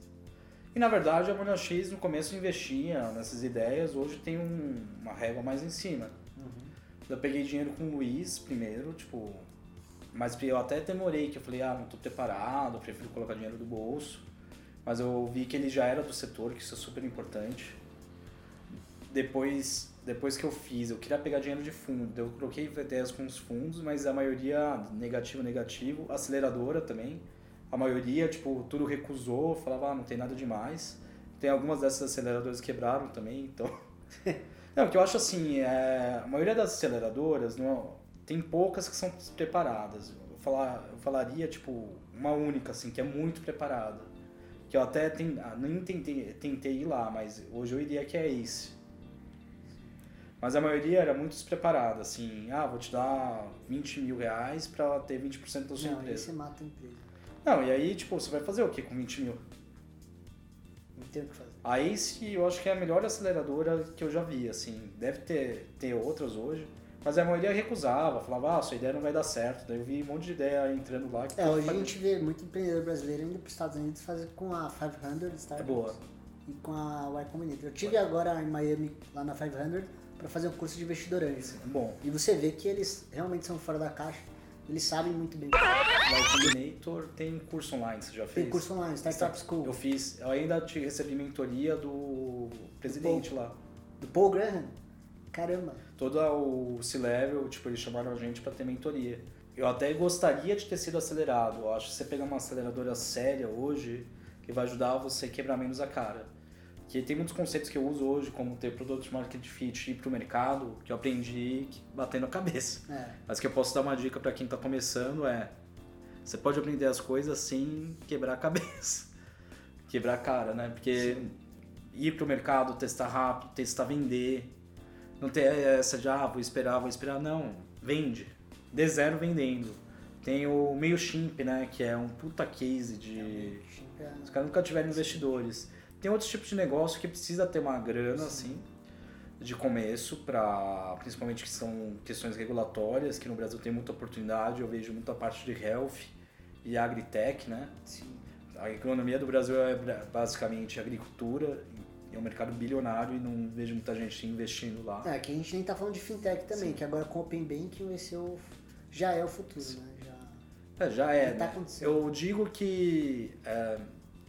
E na verdade a Mona X no começo investia nessas ideias, hoje tem um- uma régua mais em cima. Eu peguei dinheiro com o Luiz primeiro, tipo, mas eu até demorei, que eu falei, ah, não tô preparado, prefiro colocar dinheiro do bolso. Mas eu vi que ele já era do setor, que isso é super importante. Depois, depois que eu fiz, eu queria pegar dinheiro de fundo, eu coloquei ideias com os fundos, mas a maioria negativo, negativo, aceleradora também. A maioria, tipo, tudo recusou, falava, ah, não tem nada demais. Tem algumas dessas aceleradoras que quebraram também, então. não, o que eu acho assim, é, a maioria das aceleradoras, não, tem poucas que são preparadas. Eu, falar, eu falaria, tipo, uma única, assim, que é muito preparada. Que eu até tem, ah, nem tentei, tentei ir lá, mas hoje eu iria que é Ace. Mas a maioria era muito despreparada, assim, ah, vou te dar 20 mil reais pra ter 20% da sua Não, aí empresa. você mata a empresa. Não, e aí, tipo, você vai fazer o que com 20 mil? Não tem o que fazer. A Ace, eu acho que é a melhor aceleradora que eu já vi, assim. Deve ter, ter outras hoje. Mas a maioria recusava, falava, ah, sua ideia não vai dar certo. Daí eu vi um monte de ideia entrando lá. que É, hoje a gente vê muito empreendedor brasileiro indo para os Estados Unidos fazer com a 500 Startups. É boa. E com a Y Combinator. Eu tive agora em Miami, lá na 500, para fazer um curso de investidor bom. E você vê que eles realmente são fora da caixa. Eles sabem muito bem. O Combinator tem curso online, você já fez? Tem curso online, Startup School. Eu fiz. Eu ainda te recebi mentoria do presidente lá. Do Paul Graham. Caramba. Todo o C-Level, tipo, eles chamaram a gente pra ter mentoria. Eu até gostaria de ter sido acelerado. Eu acho que você pegar uma aceleradora séria hoje, que vai ajudar você a quebrar menos a cara. Que tem muitos conceitos que eu uso hoje, como ter Product Market Fit e ir pro mercado, que eu aprendi batendo a cabeça. É. Mas que eu posso dar uma dica pra quem tá começando é: você pode aprender as coisas sem quebrar a cabeça. quebrar a cara, né? Porque ir pro mercado, testar rápido, testar vender. Não ter essa de, ah, vou esperar, vou esperar. Não, vende. Dê zero vendendo. Tem o MailChimp, né? Que é um puta case de... Os caras nunca tiveram investidores. Tem outros tipos de negócio que precisa ter uma grana, assim, de começo, pra, principalmente que são questões regulatórias, que no Brasil tem muita oportunidade. Eu vejo muita parte de health e agritech, né? Sim. A economia do Brasil é basicamente agricultura, é um mercado bilionário e não vejo muita gente investindo lá. É, que a gente nem tá falando de fintech também, Sim. que agora com o Open Banking vai ser o, já é o futuro, né? Já... É, já é. Tá né? acontecendo. Eu digo que é,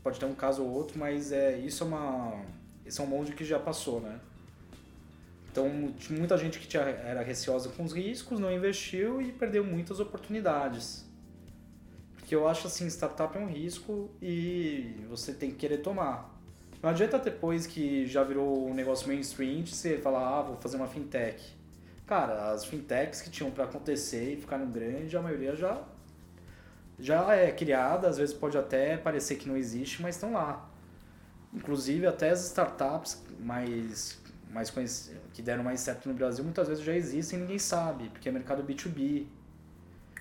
pode ter um caso ou outro, mas é, isso é uma. Esse é um molde que já passou, né? Então, tinha muita gente que tinha, era receosa com os riscos, não investiu e perdeu muitas oportunidades. Porque eu acho assim, startup é um risco e você tem que querer tomar. Não adianta depois que já virou um negócio mainstream, você falar, ah, vou fazer uma fintech. Cara, as fintechs que tinham para acontecer e ficaram grandes, a maioria já já é criada, às vezes pode até parecer que não existe, mas estão lá. Inclusive até as startups mais, mais que deram mais certo no Brasil, muitas vezes já existem e ninguém sabe, porque é mercado B2B.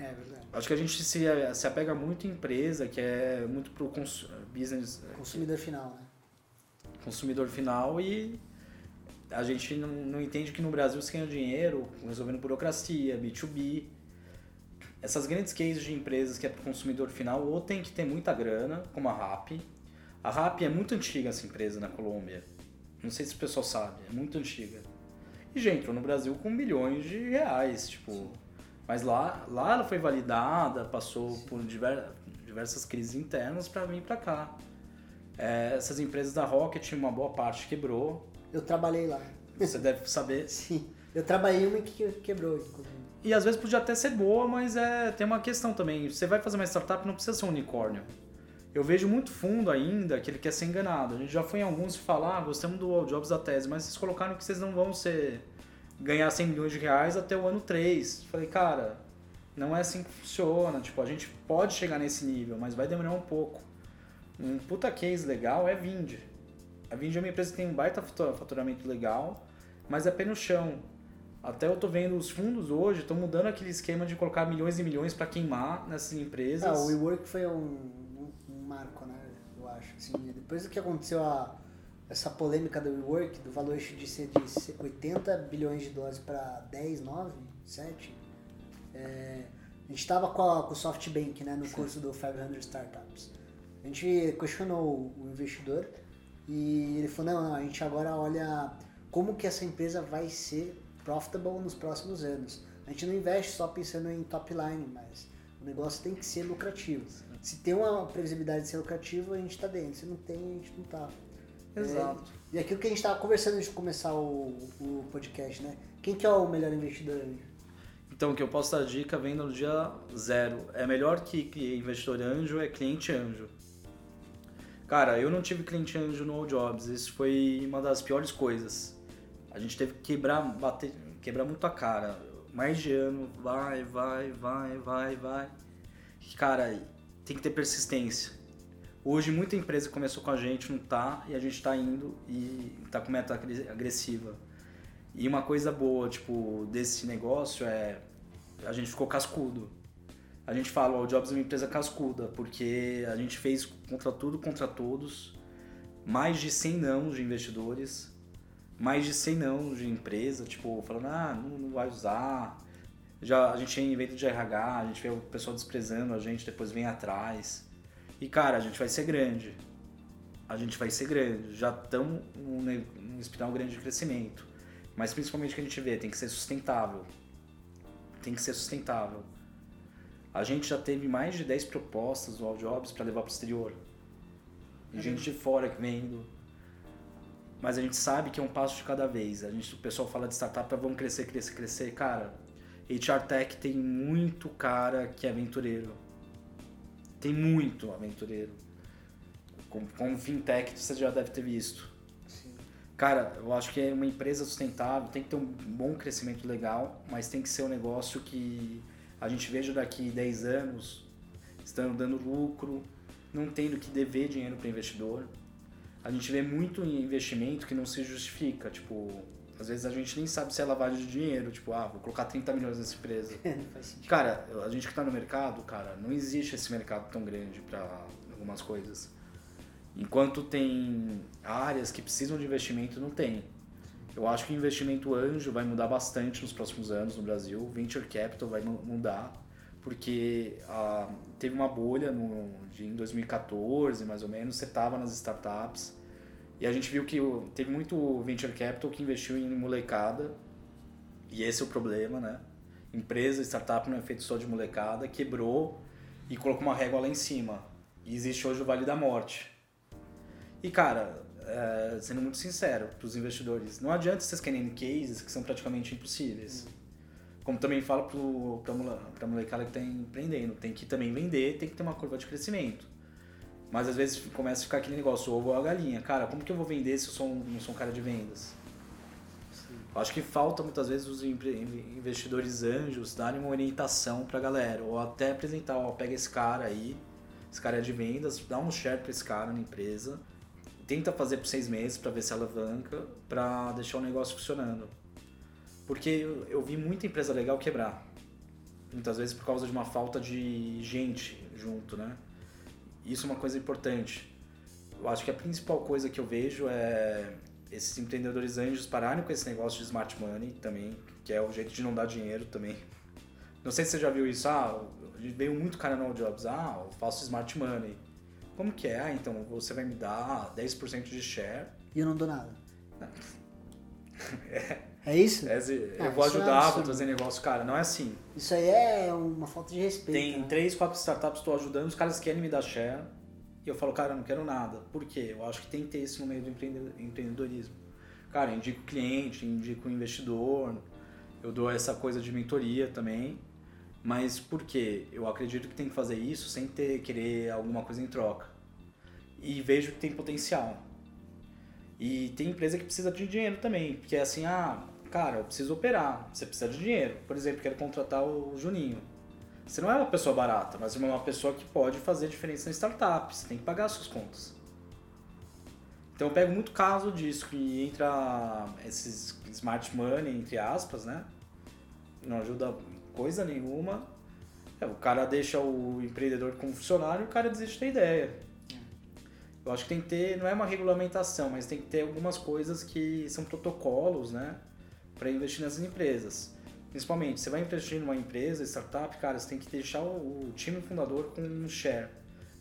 É verdade. Acho que a gente se, se apega muito em empresa, que é muito pro cons, business Consumidor final, né? consumidor final e a gente não, não entende que no Brasil você ganha dinheiro resolvendo burocracia, B2B. Essas grandes cases de empresas que é para o consumidor final ou tem que ter muita grana, como a RAP. A RAP é muito antiga essa empresa na Colômbia. Não sei se o pessoal sabe, é muito antiga. E já entrou no Brasil com milhões de reais, tipo. Mas lá, lá ela foi validada, passou por diver- diversas crises internas para vir para cá. É, essas empresas da Rocket, uma boa parte quebrou. Eu trabalhei lá. Você deve saber. Sim. Eu trabalhei uma que quebrou, inclusive. E às vezes podia até ser boa, mas é, tem uma questão também. Você vai fazer uma startup, não precisa ser um unicórnio. Eu vejo muito fundo ainda que ele quer ser enganado. A gente já foi em alguns falar, ah, gostamos do All Jobs da tese, mas vocês colocaram que vocês não vão ser ganhar 100 milhões de reais até o ano 3. Falei, cara, não é assim que funciona. Tipo, a gente pode chegar nesse nível, mas vai demorar um pouco. Um puta case legal é Vind. A Vind é uma empresa que tem um baita faturamento legal, mas é pé no chão. Até eu tô vendo os fundos hoje estão mudando aquele esquema de colocar milhões e milhões para queimar nessas empresas. Ah, o WeWork foi um, um, marco, né? Eu acho. Assim, depois do que aconteceu a, essa polêmica do WeWork, do valor de ser de 80 bilhões de dólares para 10, 9, 7, é, a gente estava com, com o SoftBank né, no Sim. curso do 500 Startups. A gente questionou o investidor e ele falou, não, não, a gente agora olha como que essa empresa vai ser profitable nos próximos anos. A gente não investe só pensando em top line, mas o negócio tem que ser lucrativo. Se tem uma previsibilidade de ser lucrativo, a gente está dentro. Se não tem, a gente não está. Exato. É, e aquilo que a gente estava conversando antes de começar o, o podcast, né? Quem que é o melhor investidor anjo? Então, o que eu posso dar dica vendo no dia zero. É melhor que, que investidor anjo, é cliente anjo. Cara, eu não tive cliente anjo no All Jobs. Isso foi uma das piores coisas a gente teve que quebrar, bater, quebrar muito a cara. Mais de ano, vai, vai, vai, vai, vai. Cara, tem que ter persistência. Hoje muita empresa começou com a gente, não tá, e a gente tá indo e tá com meta agressiva. E uma coisa boa, tipo, desse negócio é a gente ficou cascudo. A gente fala, o Jobs é uma empresa cascuda, porque a gente fez contra tudo, contra todos, mais de 100 não de investidores, mais de 100 não de empresa, tipo, falando, ah, não, não vai usar. Já a gente tinha evento de RH, a gente vê o pessoal desprezando a gente, depois vem atrás. E cara, a gente vai ser grande. A gente vai ser grande. Já estamos num, num espiral grande de crescimento. Mas principalmente o que a gente vê, tem que ser sustentável. Tem que ser sustentável. A gente já teve mais de 10 propostas do All Jobs para levar para o exterior. E gente de fora que vendo mas a gente sabe que é um passo de cada vez. A gente, o pessoal fala de startup, vamos crescer, crescer, crescer. Cara, HR Tech tem muito cara que é aventureiro. Tem muito aventureiro. Como, como fintech, você já deve ter visto. Sim. Cara, eu acho que é uma empresa sustentável, tem que ter um bom crescimento legal, mas tem que ser um negócio que a gente veja daqui 10 anos estando dando lucro, não tendo que dever dinheiro para investidor a gente vê muito investimento que não se justifica. Tipo, às vezes a gente nem sabe se é lavagem de dinheiro. Tipo, ah, vou colocar 30 milhões nessa empresa. cara, a gente que está no mercado, cara, não existe esse mercado tão grande para algumas coisas. Enquanto tem áreas que precisam de investimento, não tem. Eu acho que o investimento anjo vai mudar bastante nos próximos anos no Brasil. Venture capital vai mudar, porque ah, teve uma bolha no, de, em 2014, mais ou menos. Você estava nas startups e a gente viu que teve muito venture capital que investiu em molecada, e esse é o problema, né? Empresa, startup não é feito só de molecada, quebrou e colocou uma régua lá em cima. E existe hoje o Vale da Morte. E cara, é, sendo muito sincero para os investidores, não adianta vocês querendo cases que são praticamente impossíveis. Como também falo para a molecada que está empreendendo, tem que também vender, tem que ter uma curva de crescimento. Mas às vezes começa a ficar aquele negócio, ovo ou a galinha. Cara, como que eu vou vender se eu sou um, não sou um cara de vendas? Acho que falta muitas vezes os investidores anjos darem uma orientação pra galera. Ou até apresentar, ó, pega esse cara aí, esse cara é de vendas, dá um share pra esse cara na empresa. Tenta fazer por seis meses para ver se alavanca, para deixar o negócio funcionando. Porque eu, eu vi muita empresa legal quebrar. Muitas vezes por causa de uma falta de gente junto, né? Isso é uma coisa importante. Eu acho que a principal coisa que eu vejo é esses empreendedores anjos pararem com esse negócio de smart money também, que é o jeito de não dar dinheiro também. Não sei se você já viu isso, ah, veio muito cara no All Jobs, ah, eu faço smart money. Como que é? Ah, então você vai me dar 10% de share. E eu não dou nada. é, É isso? É, eu Ah, vou isso é ajudar, vou absurdo. trazer negócio, cara. Não é assim. Isso aí é uma falta de respeito. Tem né? três, quatro startups que estou ajudando, os caras querem me dar share. E eu falo, cara, eu não quero nada. Por quê? Eu acho que tem que ter isso no meio do empreende- empreendedorismo. Cara, eu indico cliente, indico investidor, eu dou essa coisa de mentoria também. Mas por quê? Eu acredito que tem que fazer isso sem ter querer alguma coisa em troca. E vejo que tem potencial. E tem empresa que precisa de dinheiro também, porque é assim, ah, cara, eu preciso operar, você precisa de dinheiro. Por exemplo, quero contratar o Juninho. Você não é uma pessoa barata, mas é uma pessoa que pode fazer diferença na startup, você tem que pagar as suas contas. Então eu pego muito caso disso, que entra esses smart money, entre aspas, né? Não ajuda coisa nenhuma. É, o cara deixa o empreendedor como funcionário e o cara desiste da ideia. Eu acho que tem que ter, não é uma regulamentação, mas tem que ter algumas coisas que são protocolos, né? Para investir nessas empresas. Principalmente, você vai investir numa empresa, startup, cara, você tem que deixar o, time fundador com um share.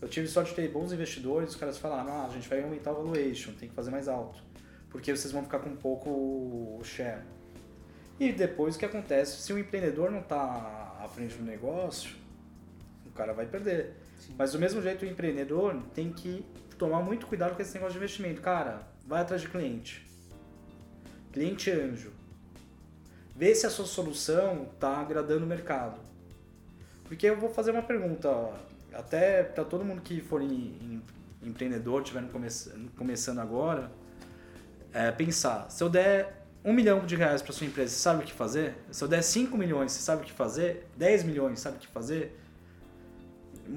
Eu tive sorte de ter bons investidores, os caras falaram, ah, a gente vai aumentar o valuation, tem que fazer mais alto. Porque vocês vão ficar com pouco o share. E depois o que acontece? Se o empreendedor não está à frente do negócio, o cara vai perder. Mas do mesmo jeito o empreendedor tem que tomar muito cuidado com esse negócio de investimento. Cara, vai atrás de cliente. Cliente anjo. Vê se a sua solução está agradando o mercado. Porque eu vou fazer uma pergunta, até para todo mundo que for em, em, empreendedor, estiver come, começando agora, é, pensar, se eu der um milhão de reais para sua empresa, você sabe o que fazer? Se eu der 5 milhões, você sabe o que fazer? 10 milhões, sabe o que fazer?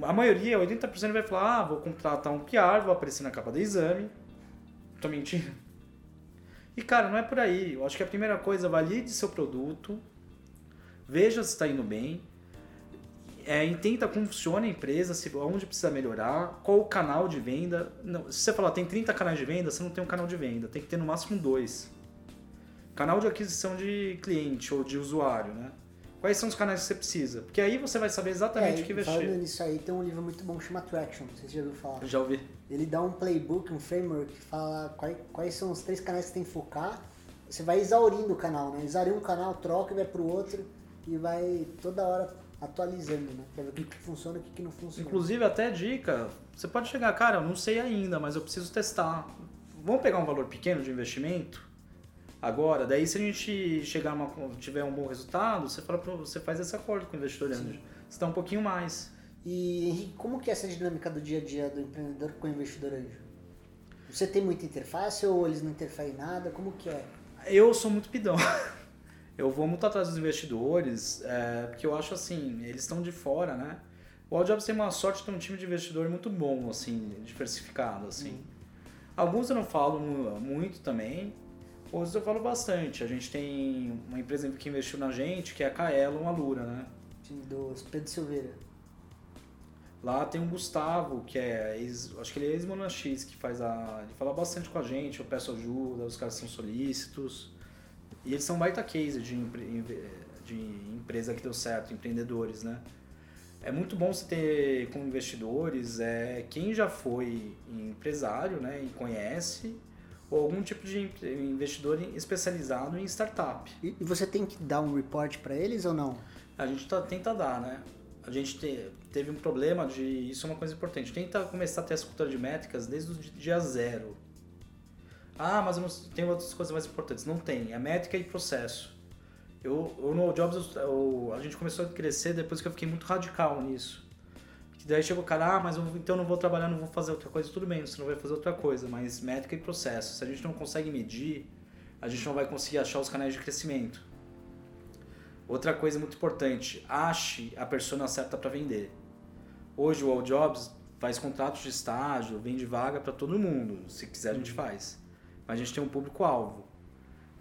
A maioria, 80% vai falar, ah, vou contratar um PR, vou aparecer na capa do exame. Tô mentindo? E cara, não é por aí. Eu acho que a primeira coisa, valide seu produto, veja se está indo bem, é, entenda como funciona a empresa, se, onde precisa melhorar, qual o canal de venda. Não, se você falar tem 30 canais de venda, você não tem um canal de venda, tem que ter no máximo dois. Canal de aquisição de cliente ou de usuário, né? Quais são os canais que você precisa? Porque aí você vai saber exatamente o que É, falando investir. nisso aí, tem um livro muito bom que chama Traction, não sei se você já ouviu falar. Já ouvi. Ele dá um playbook, um framework que fala quais, quais são os três canais que você tem que focar. Você vai exaurindo o canal, né? Exaurir um canal, troca e vai pro outro e vai toda hora atualizando, né? Pra ver o que, que funciona e o que, que não funciona. Inclusive, até dica, você pode chegar, cara, eu não sei ainda, mas eu preciso testar. Vamos pegar um valor pequeno de investimento agora, daí se a gente chegar numa, tiver um bom resultado, você fala você faz esse acordo com o investidor anjo. Você dá um pouquinho mais. E Henrique, como que é essa dinâmica do dia a dia do empreendedor com o investidor anjo? Você tem muita interface ou eles não interferem em nada? Como que é? Eu sou muito pidão. Eu vou muito atrás dos investidores, é, porque eu acho assim, eles estão de fora, né? O Aljobs tem uma sorte de ter um time de investidor muito bom, assim, diversificado, assim. Alguns eu não falo mu- muito também, outros eu falo bastante. A gente tem uma empresa que investiu na gente, que é a Kaelon Alura, né? Time do Pedro Silveira. Lá tem o Gustavo, que é ex, acho que ele é ex-Mona X, que faz a. Ele fala bastante com a gente, eu peço ajuda, os caras são solícitos. E eles são baita case de, empre- de empresa que deu certo, empreendedores, né? É muito bom você ter como investidores é, quem já foi empresário né, e conhece, ou algum tipo de investidor especializado em startup. E, e você tem que dar um report pra eles ou não? A gente tá, tenta dar, né? A gente te- teve um problema de. Isso é uma coisa importante. Tenta começar a ter essa cultura de métricas desde o di- dia zero. Ah, mas eu não, tem outras coisas mais importantes. Não tem. É métrica e processo. Eu, eu no Jobs, eu- a gente começou a crescer depois que eu fiquei muito radical nisso. Daí chegou o cara, ah, mas eu, então não vou trabalhar, não vou fazer outra coisa. Tudo bem, você não vai fazer outra coisa, mas métrica e processo. Se a gente não consegue medir, a gente não vai conseguir achar os canais de crescimento. Outra coisa muito importante, ache a persona certa para vender. Hoje o All Jobs faz contratos de estágio, vende vaga para todo mundo. Se quiser a gente faz. Mas a gente tem um público-alvo.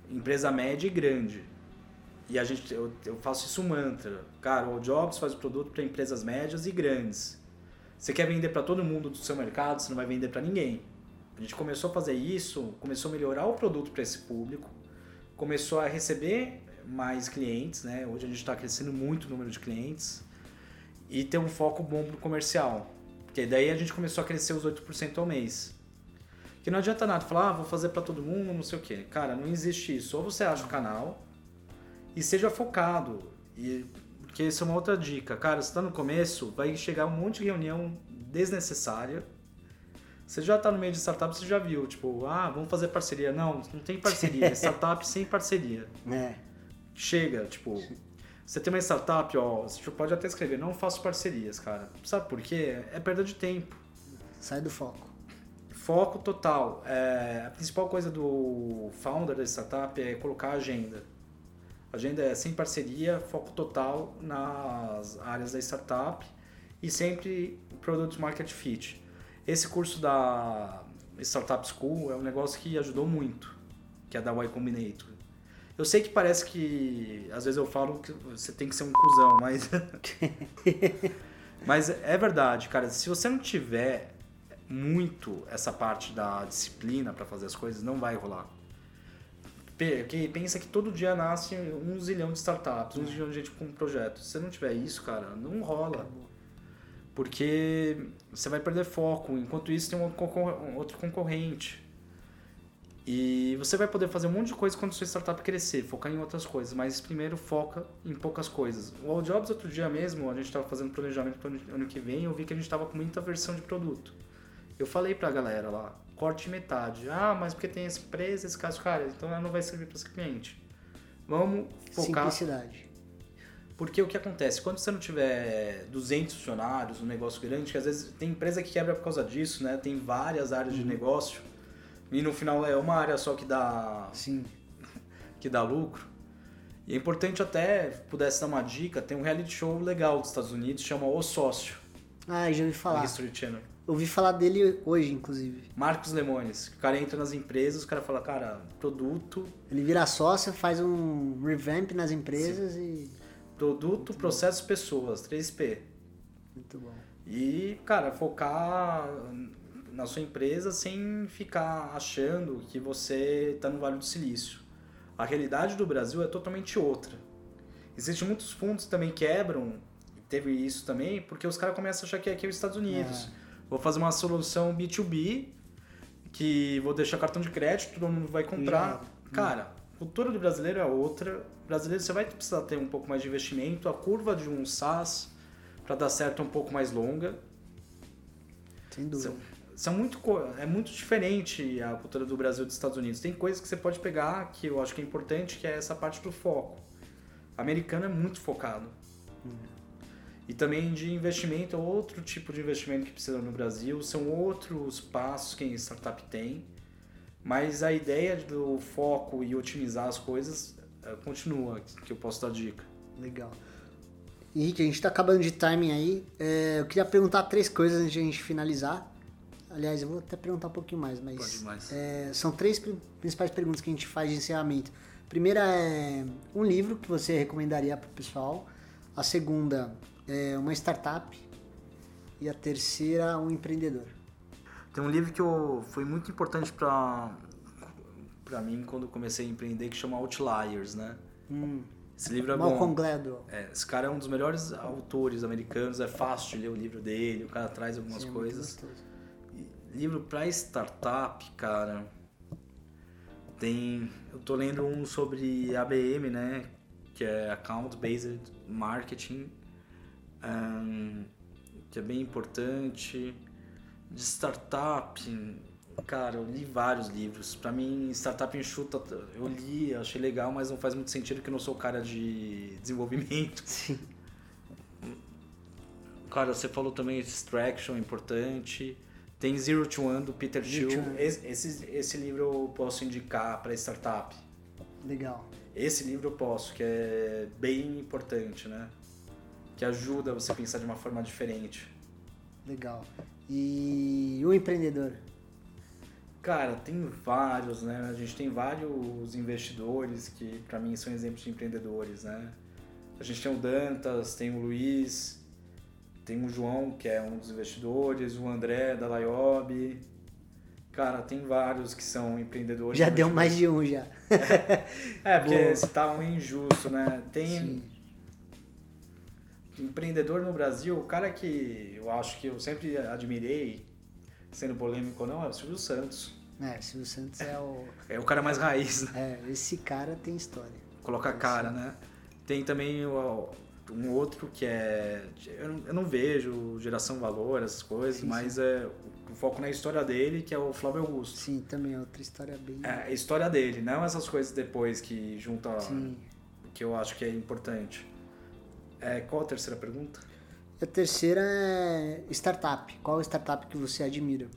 Empresa média e grande. E a gente, eu, eu faço isso mantra. Cara, o All Jobs faz o produto para empresas médias e grandes. Você quer vender para todo mundo do seu mercado, você não vai vender para ninguém. A gente começou a fazer isso, começou a melhorar o produto para esse público, começou a receber mais clientes, né? Hoje a gente está crescendo muito o número de clientes e ter um foco bom pro comercial. Porque daí a gente começou a crescer os 8% ao mês. Que não adianta nada falar, ah, vou fazer para todo mundo, não sei o quê. Cara, não existe isso. Ou você acha o canal e seja focado. E, porque isso é uma outra dica. Cara, você tá no começo, vai chegar um monte de reunião desnecessária. Você já tá no meio de startup, você já viu, tipo, ah, vamos fazer parceria. Não, não tem parceria. startup sem parceria. É. Chega, tipo, você tem uma startup, ó, você pode até escrever, não faço parcerias, cara. Sabe por quê? É perda de tempo. Sai do foco. Foco total. É, a principal coisa do founder da startup é colocar a agenda. A agenda é sem parceria, foco total nas áreas da startup e sempre Product Market Fit. Esse curso da Startup School é um negócio que ajudou muito, que é da Y Combinator. Eu sei que parece que às vezes eu falo que você tem que ser um cuzão, mas mas é verdade, cara. Se você não tiver muito essa parte da disciplina para fazer as coisas, não vai rolar. Porque pensa que todo dia nasce um zilhão de startups, um zilhão de gente com projetos. Se você não tiver isso, cara, não rola. Porque você vai perder foco. Enquanto isso, tem um outro concorrente. E você vai poder fazer um monte de coisa quando sua startup crescer, focar em outras coisas, mas primeiro foca em poucas coisas. O All Jobs, outro dia mesmo, a gente estava fazendo planejamento para o ano que vem, eu vi que a gente estava com muita versão de produto. Eu falei para a galera lá, corte metade. Ah, mas porque tem essa empresa, esse caso, cara, então ela não vai servir para esse cliente. Vamos focar. Simplicidade. Porque o que acontece? Quando você não tiver 200 funcionários, um negócio grande, que às vezes tem empresa que quebra por causa disso, né? Tem várias áreas uhum. de negócio e no final é uma área só que dá Sim. que dá lucro. E é importante até, pudesse dar uma dica, tem um reality show legal dos Estados Unidos, chama O Sócio. Ah, já ouvi falar. History Channel. Ouvi falar dele hoje, inclusive. Marcos Lemones. O cara entra nas empresas, o cara fala, cara, produto. Ele vira sócio, faz um revamp nas empresas Sim. e. Produto, processos, pessoas, 3P. Muito bom. E, cara, focar na sua empresa sem ficar achando que você está no Vale do Silício. A realidade do Brasil é totalmente outra. Existem muitos fundos que também quebram, teve isso também, porque os caras começam a achar que aqui é os Estados Unidos. É vou fazer uma solução B2B que vou deixar cartão de crédito, todo mundo vai comprar. Cara, a cultura do brasileiro é outra. O brasileiro você vai precisar ter um pouco mais de investimento, a curva de um SaaS para dar certo é um pouco mais longa. Sem dúvida. São, são muito, é muito diferente a cultura do Brasil e dos Estados Unidos. Tem coisas que você pode pegar que eu acho que é importante, que é essa parte do foco. O americano é muito focado. Hum. E também de investimento, outro tipo de investimento que precisa no Brasil, são outros passos que a startup tem, mas a ideia do foco e otimizar as coisas uh, continua, que eu posso dar dica. Legal. Henrique, a gente está acabando de timing aí. É, eu queria perguntar três coisas antes de a gente finalizar. Aliás, eu vou até perguntar um pouquinho mais, mas mais. É, são três principais perguntas que a gente faz de encerramento. A primeira é um livro que você recomendaria para o pessoal. A segunda, é uma startup e a terceira um empreendedor. Tem um livro que eu, foi muito importante para para mim quando comecei a empreender que chama Outliers, né? Hum. Esse livro é Malcolm bom. Gladwell. É, esse cara é um dos melhores autores americanos, é fácil de ler o livro dele, o cara traz algumas Sim, é coisas. livro para startup, cara. Tem, eu tô lendo um sobre ABM, né, que é Account Based Marketing um, que é bem importante. De startup, cara, eu li vários livros. Para mim, startup enxuta, eu li, achei legal, mas não faz muito sentido que eu não sou cara de desenvolvimento. Sim. Cara, você falou também Extraction, importante. Tem Zero to One do Peter Thiel. Esse, esse, esse livro eu posso indicar para startup. Legal. Esse livro eu posso, que é bem importante, né? Que ajuda você a pensar de uma forma diferente. Legal. E o empreendedor? Cara, tem vários, né? A gente tem vários investidores que para mim são exemplos de empreendedores, né? A gente tem o Dantas, tem o Luiz, tem o João, que é um dos investidores, o André da Laiob. Cara, tem vários que são empreendedores. Já deu mais de um já. é, porque você tá um injusto, né? Tem Sim empreendedor no Brasil, o cara que eu acho que eu sempre admirei, sendo polêmico ou não, é o Silvio Santos. É, Silvio Santos é o. É o cara mais raiz, né? É, esse cara tem história. Coloca a cara, né? Tem também o- um outro que é. Eu não, eu não vejo geração valor, essas coisas, Sim, mas é o foco na história dele, que é o Flávio Augusto. Sim, também é outra história bem. É a história dele, não essas coisas depois que junta. Sim. que eu acho que é importante. É, qual a terceira pergunta? A terceira é startup. Qual startup que você admira?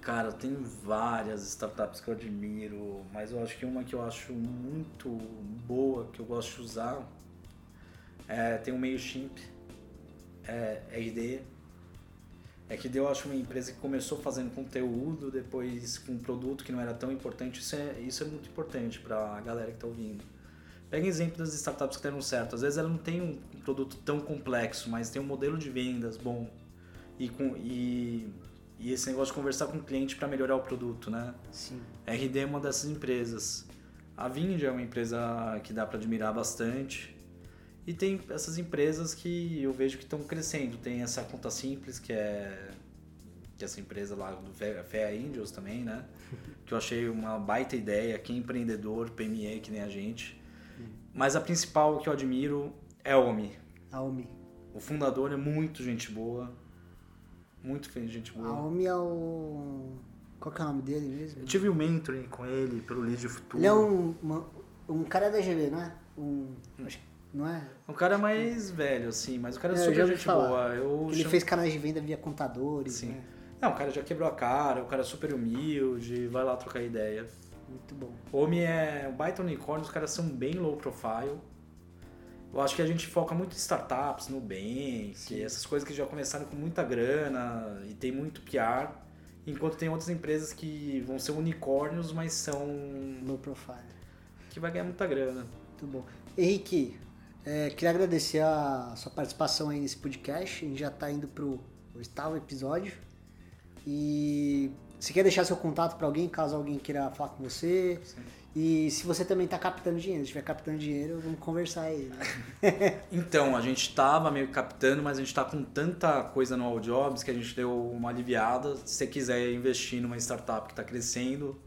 Cara, tenho várias startups que eu admiro, mas eu acho que uma que eu acho muito boa, que eu gosto de usar, é, tem o MailChimp, é RD. RD eu acho uma empresa que começou fazendo conteúdo, depois com um produto que não era tão importante. Isso é, isso é muito importante para a galera que está ouvindo. Pega exemplo das startups que deram certo. Às vezes ela não tem um produto tão complexo, mas tem um modelo de vendas bom. E, com, e, e esse negócio de conversar com o cliente para melhorar o produto, né? Sim. A RD é uma dessas empresas. A Vind é uma empresa que dá para admirar bastante. E tem essas empresas que eu vejo que estão crescendo. Tem essa Conta Simples, que é, que é essa empresa lá do Fé Fé Angels também, né? Que eu achei uma baita ideia. Quem é empreendedor, PME, que nem a gente. Mas a principal que eu admiro é a OMI. A OMI. O fundador é muito gente boa. Muito gente boa. OMI é o. Qual que é o nome dele mesmo? Eu tive um mentoring com ele pelo Lead Futuro. Ele é um, uma- um cara da GV, não é? Um, que- não é? Um cara mais velho, assim, mas o cara é É, eu super gente falar. boa. Eu Ele chamo- fez canais de venda via contadores, Sim. né? Não, o cara já quebrou a cara, o cara é super humilde, vai lá trocar ideia. Muito bom. O Homem é um baita unicórnio, os caras são bem low profile. Eu acho que a gente foca muito em startups, Nubank, Sim. essas coisas que já começaram com muita grana e tem muito PR. Enquanto tem outras empresas que vão ser unicórnios, mas são. Low profile. que vai ganhar muita grana. Muito bom. Henrique, é, queria agradecer a sua participação aí nesse podcast. A gente já está indo pro oitavo episódio. E você quer deixar seu contato para alguém, caso alguém queira falar com você? E se você também está captando dinheiro, se estiver captando dinheiro, vamos conversar aí. né? Então, a gente tava meio captando, mas a gente tá com tanta coisa no All Jobs que a gente deu uma aliviada. Se você quiser investir numa startup que está crescendo,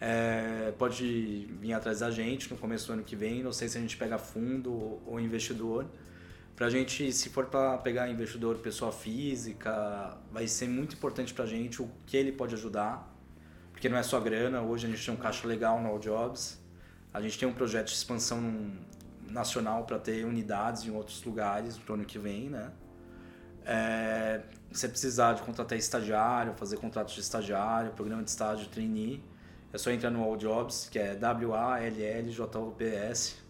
é, pode vir atrás da gente no começo do ano que vem. Não sei se a gente pega fundo ou- ou investidor. Pra gente, se for para pegar investidor pessoa física, vai ser muito importante pra gente o que ele pode ajudar. Porque não é só grana, hoje a gente tem um caixa legal no All Jobs. A gente tem um projeto de expansão nacional para ter unidades em outros lugares pro ano que vem, né? É, você precisar de contratar estagiário, fazer contratos de estagiário, programa de estágio, trainee, é só entrar no All Jobs, que é W-A-L-L-J-O-P-S.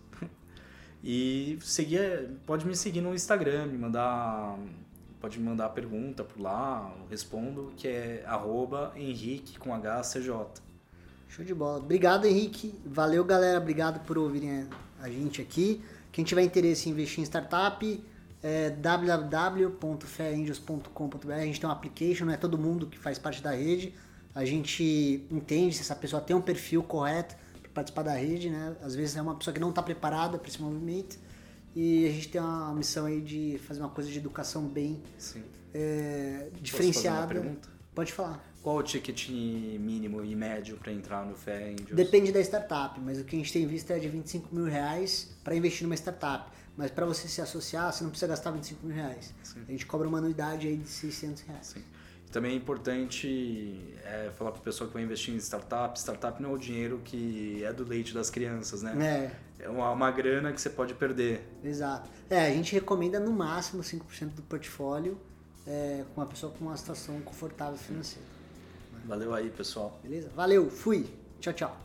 E seguir, pode me seguir no Instagram, me mandar, pode me mandar pergunta por lá, eu respondo, que é arroba Henrique com HCJ. Show de bola. Obrigado, Henrique. Valeu, galera. Obrigado por ouvirem a gente aqui. Quem tiver interesse em investir em startup, é www.fairangels.com.br. A gente tem um application, não é todo mundo que faz parte da rede. A gente entende se essa pessoa tem um perfil correto participar da rede, né? Às vezes é uma pessoa que não está preparada para esse movimento. E a gente tem uma missão aí de fazer uma coisa de educação bem Sim. é, diferenciada. Pode falar. Qual o ticket mínimo e médio para entrar no Fé Angels? Depende da startup, mas o que a gente tem visto é de 25 mil reais para investir numa startup. Mas para você se associar, você não precisa gastar 25 mil reais. A gente cobra uma anuidade aí de 600 reais. Sim. Também é importante é, falar para o pessoal que vai investir em startup. Startup não é o dinheiro que é do leite das crianças, né? É, É uma, uma grana que você pode perder. exato. É, a gente recomenda no máximo 5% do portfólio é, com uma pessoa com uma situação confortável financeira. Valeu aí, pessoal. Beleza? Valeu, fui. Tchau, tchau.